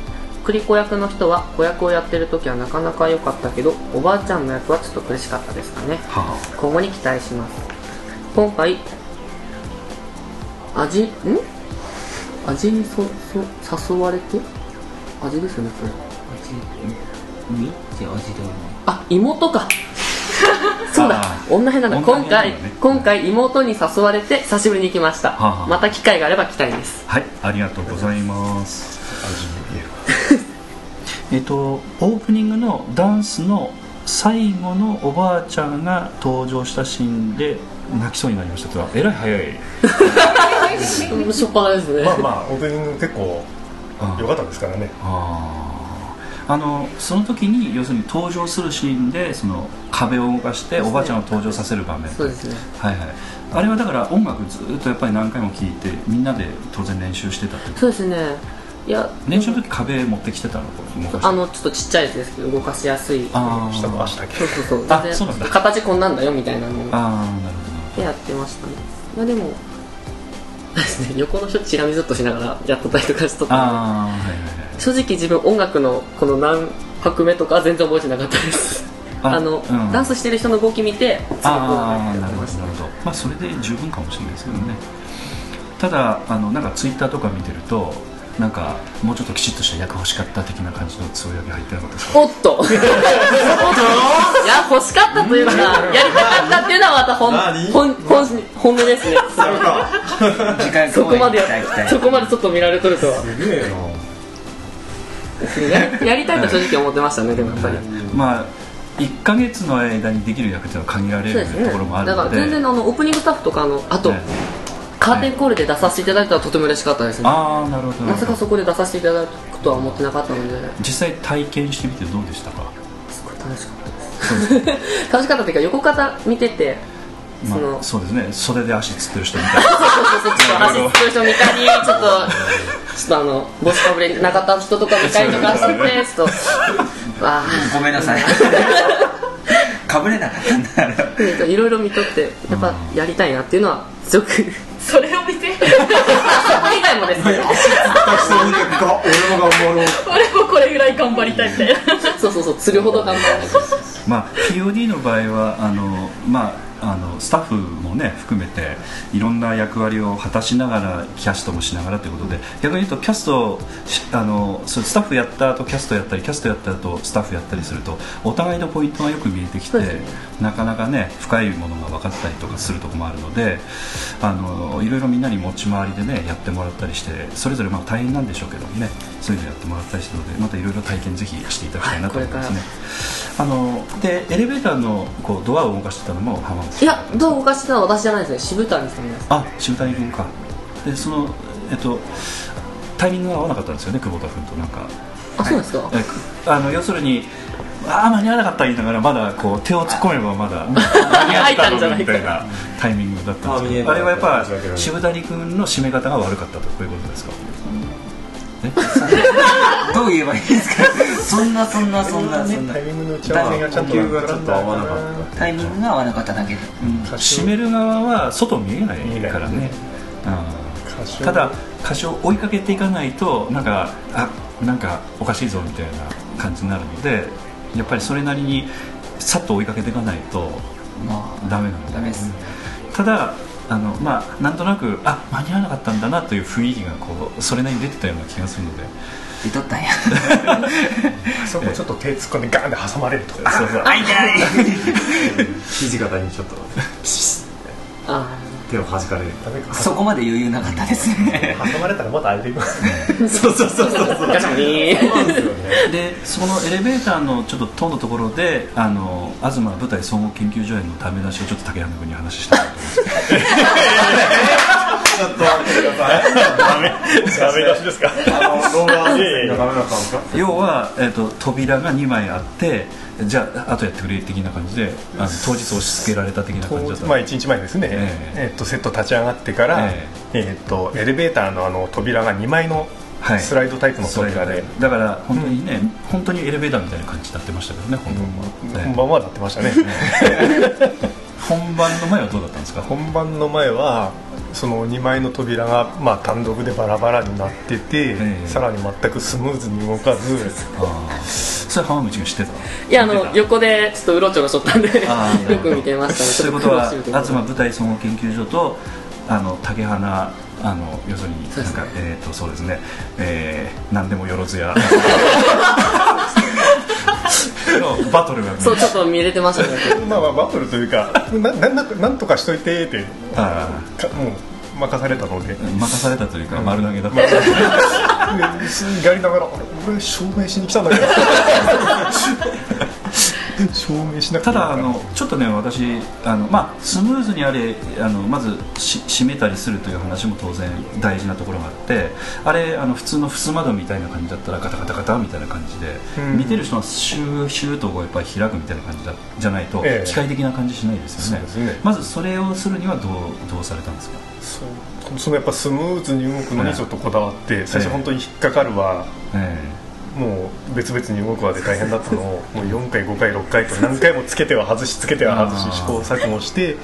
[SPEAKER 6] クリコ役の人は子役をやってる時はなかなか良かったけどおばあちゃんの役はちょっと苦しかったですかね。
[SPEAKER 2] は
[SPEAKER 6] 今後に期待します。今回味ん？味にそそ誘われて？味ですよねこれ。
[SPEAKER 5] 味って味ではない
[SPEAKER 6] あ妹かそうだ。
[SPEAKER 2] あ
[SPEAKER 6] 女編なんだ
[SPEAKER 2] 女
[SPEAKER 6] 今回、今回妹に誘われて久しぶりに来ました、
[SPEAKER 2] はあはあ。
[SPEAKER 6] また機会があれば来たいです。
[SPEAKER 2] はいありがとうございます。えっとオープニングのダンスの最後のおばあちゃんが登場したシーンで泣きそうになりましたえらい早い。
[SPEAKER 6] う んしょっぱなですね、
[SPEAKER 7] まあまあオープニング結構
[SPEAKER 2] あ
[SPEAKER 7] 良かったですからね。
[SPEAKER 2] あーあのその時に要するに登場するシーンでその壁を動かしておばあちゃんを登場させる場面。
[SPEAKER 6] そうですね。
[SPEAKER 2] はいはい。あれはだから音楽ずっとやっぱり何回も聴いてみんなで当然練習してたって
[SPEAKER 6] そうですね。いや
[SPEAKER 2] 練習の時壁持ってきてたの？
[SPEAKER 6] あのちょっとちっちゃいやつですけど動かしやすい
[SPEAKER 2] あー。
[SPEAKER 7] 下と足だけ？
[SPEAKER 6] そうそうそう。
[SPEAKER 2] あそうなんだ。
[SPEAKER 6] 形こんなんだよみたいなの
[SPEAKER 2] あーなるほど。
[SPEAKER 6] やってましたね。いやでも ですね。横の人チラ見ずっとしながらやっとったりとかしとったんで。
[SPEAKER 2] ああはいはいはい
[SPEAKER 6] 正直自分音楽のこの何拍目とかは全然覚えてなかったです。
[SPEAKER 2] あ
[SPEAKER 6] あの、
[SPEAKER 2] うん。
[SPEAKER 6] ダンスしてる人の動き見て次こう
[SPEAKER 2] あ
[SPEAKER 6] なってました
[SPEAKER 2] なるほど。まあそれで十分かもしれないですけどね。ただあのなんかツイッターとか見てるとなんかもうちょっときちっとした役欲しかった的な感じのつぶやき入ってなかったですか？
[SPEAKER 6] おっと。おっといや欲しかったというか やりたかったっていうのはまた本
[SPEAKER 3] 何？
[SPEAKER 6] 本本本音ですね。そ こまでそこまでちょっと見られとるとは。
[SPEAKER 3] すげえな
[SPEAKER 6] や やりたいと正直思ってましたねでもやっぱり。
[SPEAKER 2] まあ1か月の間にできる役っていうのは限られる
[SPEAKER 6] ね。
[SPEAKER 2] ところもある
[SPEAKER 6] だから
[SPEAKER 2] ので
[SPEAKER 6] 全然あのオープニングスタッフとかあのあと、
[SPEAKER 2] ね
[SPEAKER 6] カーテンコールで出させていただいたらとても嬉しかったですね。
[SPEAKER 2] ああなるほど。
[SPEAKER 6] まさかそこで出させていただくとは思ってなかったので。
[SPEAKER 2] 実際体験してみてどうでしたか？
[SPEAKER 6] すごい楽しかったです。楽しかったっていうか横方見てて
[SPEAKER 2] まあ、そうですね。袖で足つってる人みたい。な
[SPEAKER 6] そうそうそうちょっと走ってる人見たりちょっとちょっとあの帽子かぶれなかった人とか見たりとかしててちょっとあ。
[SPEAKER 5] ごめんなさい。かぶれなかったんだ。
[SPEAKER 6] あいろいろ見とってやっぱやりたいなっていうのはすごく。
[SPEAKER 4] それを見て。
[SPEAKER 6] そこ以外もですね。
[SPEAKER 3] 俺も頑張ろう。
[SPEAKER 4] 俺もこれぐらい頑張りたいみたいな。
[SPEAKER 6] そうそうそう釣るほど頑張らない
[SPEAKER 2] まあ POD の場合はあのまああのスタッフもね含めていろんな役割を果たしながらキャストもしながらということで逆に言うとキャストしあのスタッフやった後キャストやったりキャストやった後スタッフやったりするとお互いのポイントがよく見えてきて、
[SPEAKER 6] ね。
[SPEAKER 2] なかなかね深いものが分かったりとかするところもあるのであのいろいろみんなに持ち回りでねやってもらったりしてそれぞれまあ大変なんでしょうけどもねそういうのやってもらったりしてるのでまたいろいろ体験ぜひしていただきたいなと思いますね。あのでエレベーターのこうドアを動かしてたのも浜口
[SPEAKER 6] いやどう動かしてたのは私じゃないですね。渋谷さんです。
[SPEAKER 2] あ渋谷君か。でそのえっとタイミングが合わなかったんですよね久保田君となんか。
[SPEAKER 6] あそうですか。
[SPEAKER 2] あの要するにああ間に合わなかった言いながらまだこう手を突っ込めばまだ間に合ったのにみたいなタイミングだったんですけど。あれはやっぱ渋谷君の締め方が悪かったとこういうことですか？
[SPEAKER 5] どう言えばいいですか？そんなそんなそんなそんな。
[SPEAKER 7] タイミングの打ち合わせがち
[SPEAKER 3] ょっと合わなかっ
[SPEAKER 5] タイミングが合わなかっただけで。
[SPEAKER 2] 締める側は外見えないからね、うん、ただ歌唱を追いかけていかないとなんかあなんかおかしいぞみたいな感じになるのでやっぱりそれなりにさっと追いかけていかないと
[SPEAKER 5] ま
[SPEAKER 2] ダメなんで
[SPEAKER 5] ダメです。
[SPEAKER 2] ただあのまあなんとなくあ間に合わなかったんだなという雰囲気がこうそれなりに出てたような気がするので。
[SPEAKER 5] あとったんや。
[SPEAKER 7] そこちょっと手突っ込んでガーンで挟まれるとか。
[SPEAKER 2] そうそう
[SPEAKER 5] あ痛い。
[SPEAKER 3] た 肘肩にちょっと。
[SPEAKER 6] あ
[SPEAKER 3] 手を弾かれる
[SPEAKER 5] そこまで余裕なかったですね。
[SPEAKER 7] 挟まれたらまた開いていく
[SPEAKER 3] そうそうそうそうそう。
[SPEAKER 6] ガチャに
[SPEAKER 3] そうで
[SPEAKER 2] そのエレベーターのちょっと塔のところであの東舞台総合研究所への ダメ出しをちょっと竹山君に話したいと思います
[SPEAKER 3] ちょっと待ってください。
[SPEAKER 7] ダメ。ダメ出しですか？
[SPEAKER 3] あの動画がダ
[SPEAKER 7] い。やいや
[SPEAKER 3] メだったんですか
[SPEAKER 2] 要は、えー、と扉が2枚あってじゃああとやってくれ的な感じであの当日押し付けられた的な感じだった
[SPEAKER 7] まあ1日前ですね、
[SPEAKER 2] え
[SPEAKER 7] え。っとセット立ち上がってから、
[SPEAKER 2] え
[SPEAKER 7] え。っとエレベーターのあの扉が2枚の
[SPEAKER 2] はい。
[SPEAKER 7] スライドタイプの扉で、
[SPEAKER 2] だから本当にね、本当にエレベーターみたいな感じになってましたけどね本番は、ね
[SPEAKER 7] 本番はなってましたね。
[SPEAKER 2] 本番の前はどうだったんですか？
[SPEAKER 7] 本番の前はその2枚の扉が、まあ、単独でバラバラになってて、
[SPEAKER 2] ええ。
[SPEAKER 7] さらに全くスムーズに動かず。
[SPEAKER 2] それ浜口が知ってた？
[SPEAKER 6] いやあの横でちょっとうろちょろしとったんでよく見てましたね。
[SPEAKER 2] そういうことは東舞台総合研究所とあの竹花あの要するになんかえっ、とそうですね、えー、何でもよろずや のバトルがね
[SPEAKER 6] そうちょっと見れてましたね
[SPEAKER 7] まあまあバトルというかなななんかなんとかしといてって
[SPEAKER 2] あ
[SPEAKER 7] かもう任されたので、
[SPEAKER 2] あ任されたというか丸投げだった、
[SPEAKER 7] でやりながら「俺証明しに来たんだけど」証明しな
[SPEAKER 2] ただあのちょっとね私あの、まあ、スムーズにあれあのまずし閉めたりするという話も当然大事なところがあってあれあの普通の襖窓みたいな感じだったらガタガタガタみたいな感じで、
[SPEAKER 7] うん。
[SPEAKER 2] 見てる人はシューシューとこうやっぱり開くみたいな感じだじゃないと、
[SPEAKER 7] ええ。
[SPEAKER 2] 機械的な感じしないですよね。
[SPEAKER 7] ね。
[SPEAKER 2] まずそれをするにはどうどうされたんですか？
[SPEAKER 7] そう。そのやっぱスムーズに動くのにちょっとこだわって最
[SPEAKER 2] え。え
[SPEAKER 7] 初本当に引っかかるわ。
[SPEAKER 2] え
[SPEAKER 7] もう別々に動くわで大変だったのを もう4回5回6回と何回もつけては外しつけては外し試行錯誤して、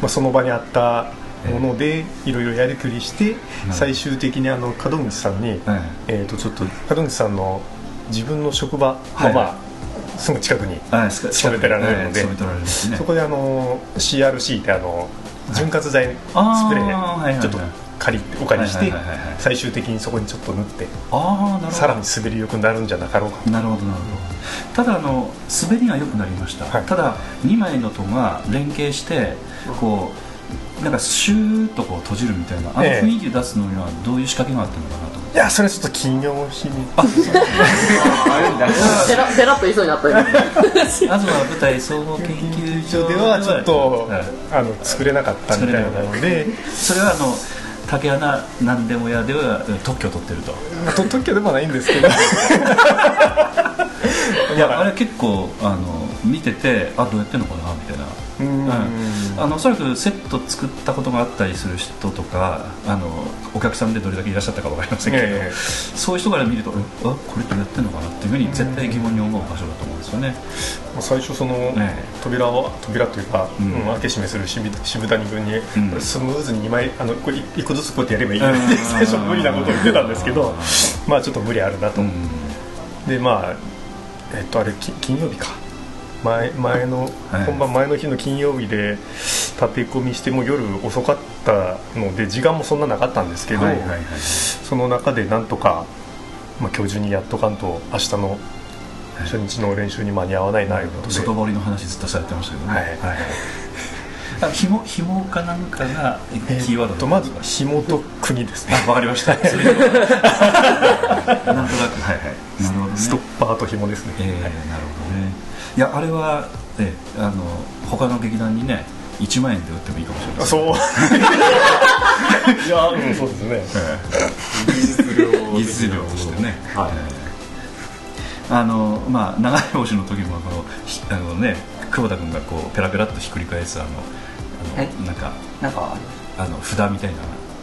[SPEAKER 7] まあ、その場にあったものでいろいろやりくりして
[SPEAKER 2] ど
[SPEAKER 7] 最終的にあの門口さんに、
[SPEAKER 2] はい。
[SPEAKER 7] えー、とちょっと門口さんの自分の職場
[SPEAKER 2] はい。
[SPEAKER 7] のまあすぐ近くに勤めてられるのでそこであの CRC ってあの潤滑剤スプレ
[SPEAKER 2] ー
[SPEAKER 7] ちょっと借りてお借りして最終的にそこにちょっと塗って
[SPEAKER 2] ああなるほど。
[SPEAKER 7] さらに滑りよくなるんじゃなかろうか。
[SPEAKER 2] なるほどなるほど。ただあの滑りが良くなりました、
[SPEAKER 7] はい。
[SPEAKER 2] ただ2枚の戸が連携してこうなんかシューッとこう閉じるみたいなあの
[SPEAKER 7] ええ。
[SPEAKER 2] 雰囲気出すのにはどういう仕掛けがあったのかなと思って。
[SPEAKER 7] いやそれはちょっと企業秘密。
[SPEAKER 6] ペラペラっと言いそうになったよ。
[SPEAKER 2] 東舞台総合研究所
[SPEAKER 7] ではちょっと
[SPEAKER 2] はい。
[SPEAKER 7] あの作れなかったみたいなので。
[SPEAKER 2] それはあの竹穴何でも屋では特許を取ってると。
[SPEAKER 7] まあと特許でもないんですけど。
[SPEAKER 2] いやあれ結構あの見ててあどうやってんのかなみたいな
[SPEAKER 7] うーん。
[SPEAKER 2] うんあのおそらくセット作ったことがあったりする人とかあのお客さんでどれだけいらっしゃったか分かりませんけど、
[SPEAKER 7] ええ。
[SPEAKER 2] そういう人から見るとえあこれどうやってんのかなっていうふうに絶対疑問に思う場所だと思うんですよね、
[SPEAKER 7] 最初その
[SPEAKER 2] え
[SPEAKER 7] 扉を扉というか、
[SPEAKER 2] うん。
[SPEAKER 7] うん開け閉めする渋渋谷君に、
[SPEAKER 2] うん。
[SPEAKER 7] スムーズに2枚あのこれ1個ずつこうやってやればいいって最初無理なことを言ってたんですけどまあちょっと無理あるなと、
[SPEAKER 2] うん。
[SPEAKER 7] でまあえっとあれき金曜日か前前の、
[SPEAKER 2] はい
[SPEAKER 7] 本番前の日の金曜日で立て込みしても夜遅かったので時間もそんななかったんですけど、
[SPEAKER 2] はいはいはい
[SPEAKER 7] その中でなんとか、まあ、今日中にやっとかんと明日の初日の練習に間に合わないなとい
[SPEAKER 2] 外堀の話ずっとされてましたけどね、
[SPEAKER 7] はい。
[SPEAKER 2] あ紐紐かなんかが
[SPEAKER 7] え
[SPEAKER 2] キーワード
[SPEAKER 7] とまず紐と国ですね。
[SPEAKER 2] あわかりました。なんとなくはいはい。なるほどね。
[SPEAKER 7] ストッパーと紐ですね、
[SPEAKER 2] えーなるほどねいやあれは、えーあの他の劇団にね1万円で売ってもいいかもしれない。
[SPEAKER 7] あそう。いやうんそうですね。
[SPEAKER 3] 技術量
[SPEAKER 2] 技術量としてね、
[SPEAKER 3] はい。
[SPEAKER 2] えーあのまあ流れ星の時もこのひあのね久保田君がこうペラペラっとひっくり返すあのあの
[SPEAKER 5] え？
[SPEAKER 2] なんか
[SPEAKER 5] なんか
[SPEAKER 2] あの札みたいな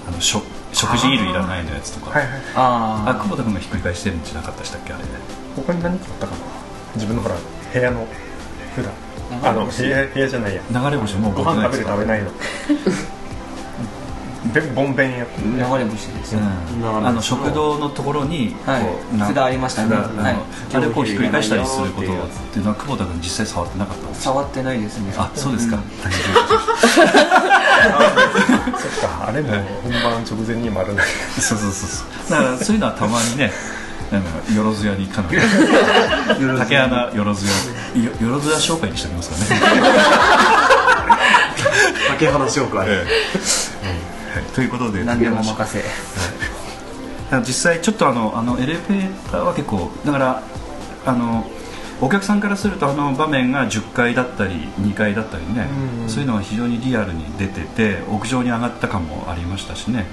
[SPEAKER 2] あの食食事衣類いらないのやつとか。
[SPEAKER 7] はいはい
[SPEAKER 2] あ
[SPEAKER 5] あ
[SPEAKER 2] 久保田君がひっくり返してるんじゃなかったでしたっけあれ
[SPEAKER 7] 他に何かあったかな？自分のほら部屋の普段。あの部屋部屋じゃないや。
[SPEAKER 2] 流れ星もう
[SPEAKER 7] ご飯食べる食べないの。べボンベンや。
[SPEAKER 5] あ流れ星ですよ、
[SPEAKER 2] うん、あの食堂のところにこう、
[SPEAKER 5] はいありましたね。
[SPEAKER 2] 札あの
[SPEAKER 5] はい。
[SPEAKER 2] あれをこうひっくり返したりすることっていう。のは久保田君実際触ってなかったんですか？
[SPEAKER 5] 触ってないですね。
[SPEAKER 2] あそうですか、
[SPEAKER 5] ん。
[SPEAKER 2] 大丈夫
[SPEAKER 7] そっか。あれも本番直前に丸投げ
[SPEAKER 2] そうそうそうそう。だからそういうのはたまにねよろずやにか。なり竹穴よろずや。よよろずや紹介にしておきますかね、
[SPEAKER 3] 竹花紹介、
[SPEAKER 2] はい、ということで
[SPEAKER 5] 何でも任せ。
[SPEAKER 2] 実際ちょっとあのあのエレベーターは結構だからあのお客さんからするとあの場面が10階だったり2階だったりね。そういうのは非常にリアルに出てて屋上に上がった感もありましたしね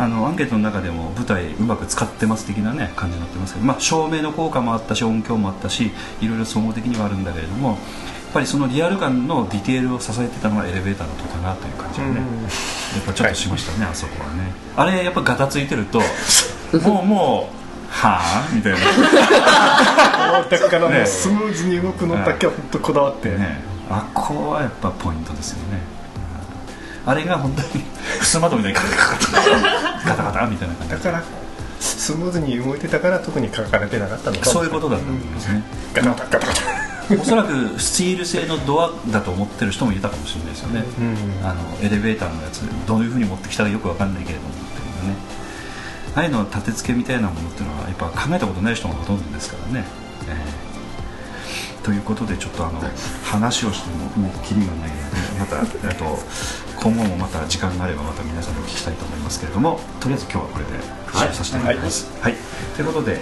[SPEAKER 2] あのアンケートの中でも舞台うまく使ってます的なね感じになってますけど、まあ、照明の効果もあったし音響もあったしいろいろ総合的にはあるんだけれどもやっぱりそのリアル感のディテールを支えてたのがエレベーターのとこかなという感じがね、やっぱちょっとしましたね、あそこはね。あれやっぱガタついてると もうもうはあみたいな。
[SPEAKER 7] だからも
[SPEAKER 2] ね
[SPEAKER 7] うスムーズに動くのだけは本当こだわって、
[SPEAKER 2] ね。あここはやっぱポイントですよね、うんあれが本当に襖戸みたいにガタガタガタガタみたいな感じ。
[SPEAKER 7] だからスムーズに動いてたから特に書かれてなかったのかも
[SPEAKER 2] そうい。うことだと思うんですね、
[SPEAKER 7] ガタガタガタガタ
[SPEAKER 2] おそらくスチール製のドアだと思ってる人もいたかもしれないですよね、
[SPEAKER 7] うん
[SPEAKER 2] あのエレベーターのやつどういうふうに持ってきたかよくわかんないけれどもっていうのねああいうの立て付けみたいなものっていうのはやっぱ考えたことない人がほとんどですからね、えーということでちょっとあの話をしてももうキリがないのでまたえっと今後もまた時間があればまた皆さんにお聞きしたいと思いますけれどもとりあえず今日はこれで終了させていただきます、はい。ということで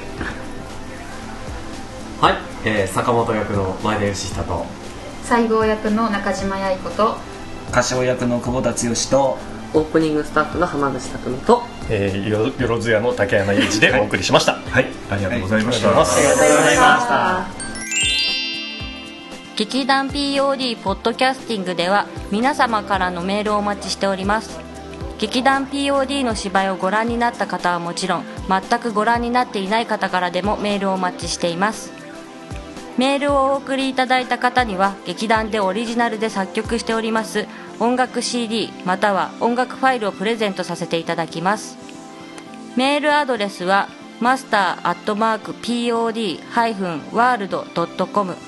[SPEAKER 3] はい、えー坂本役の前田義久と
[SPEAKER 4] 西郷役の中島八重子と
[SPEAKER 5] 歌唱役の久保田剛と
[SPEAKER 6] オープニングスタッフの浜口匠と
[SPEAKER 7] えー、よよろずやの竹山裕二でお送りしました、
[SPEAKER 2] はい。ありがとうございました、
[SPEAKER 7] はいありがとうございます
[SPEAKER 8] 劇団 POD ポッドキャスティングでは皆様からのメールをお待ちしております。劇団 POD の芝居をご覧になった方はもちろん全くご覧になっていない方からでもメールをお待ちしています。メールをお送りいただいた方には劇団でオリジナルで作曲しております音楽 CD または音楽ファイルをプレゼントさせていただきます。メールアドレスはマスターアットマーク POD-world.com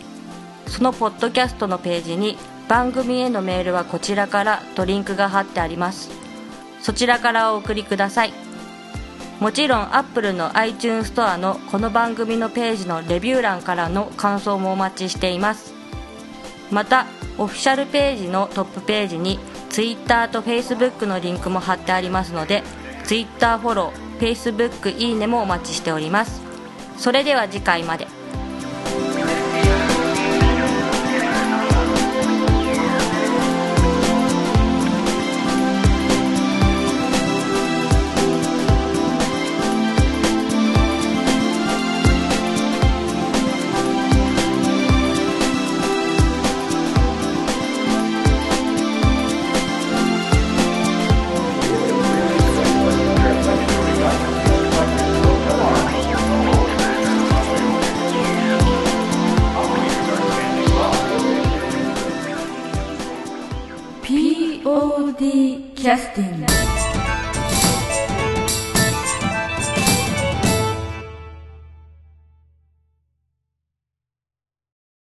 [SPEAKER 8] そのポッドキャストのページに番組へのメールはこちらからとリンクが貼ってあります。そちらからお送りください。もちろん Apple の iTunes ストアのこの番組のページのレビュー欄からの感想もお待ちしています。またオフィシャルページのトップページに Twitter と Facebook のリンクも貼ってありますので Twitter フォロー Facebook いいねもお待ちしております。それでは次回まで。
[SPEAKER 1] キャスティング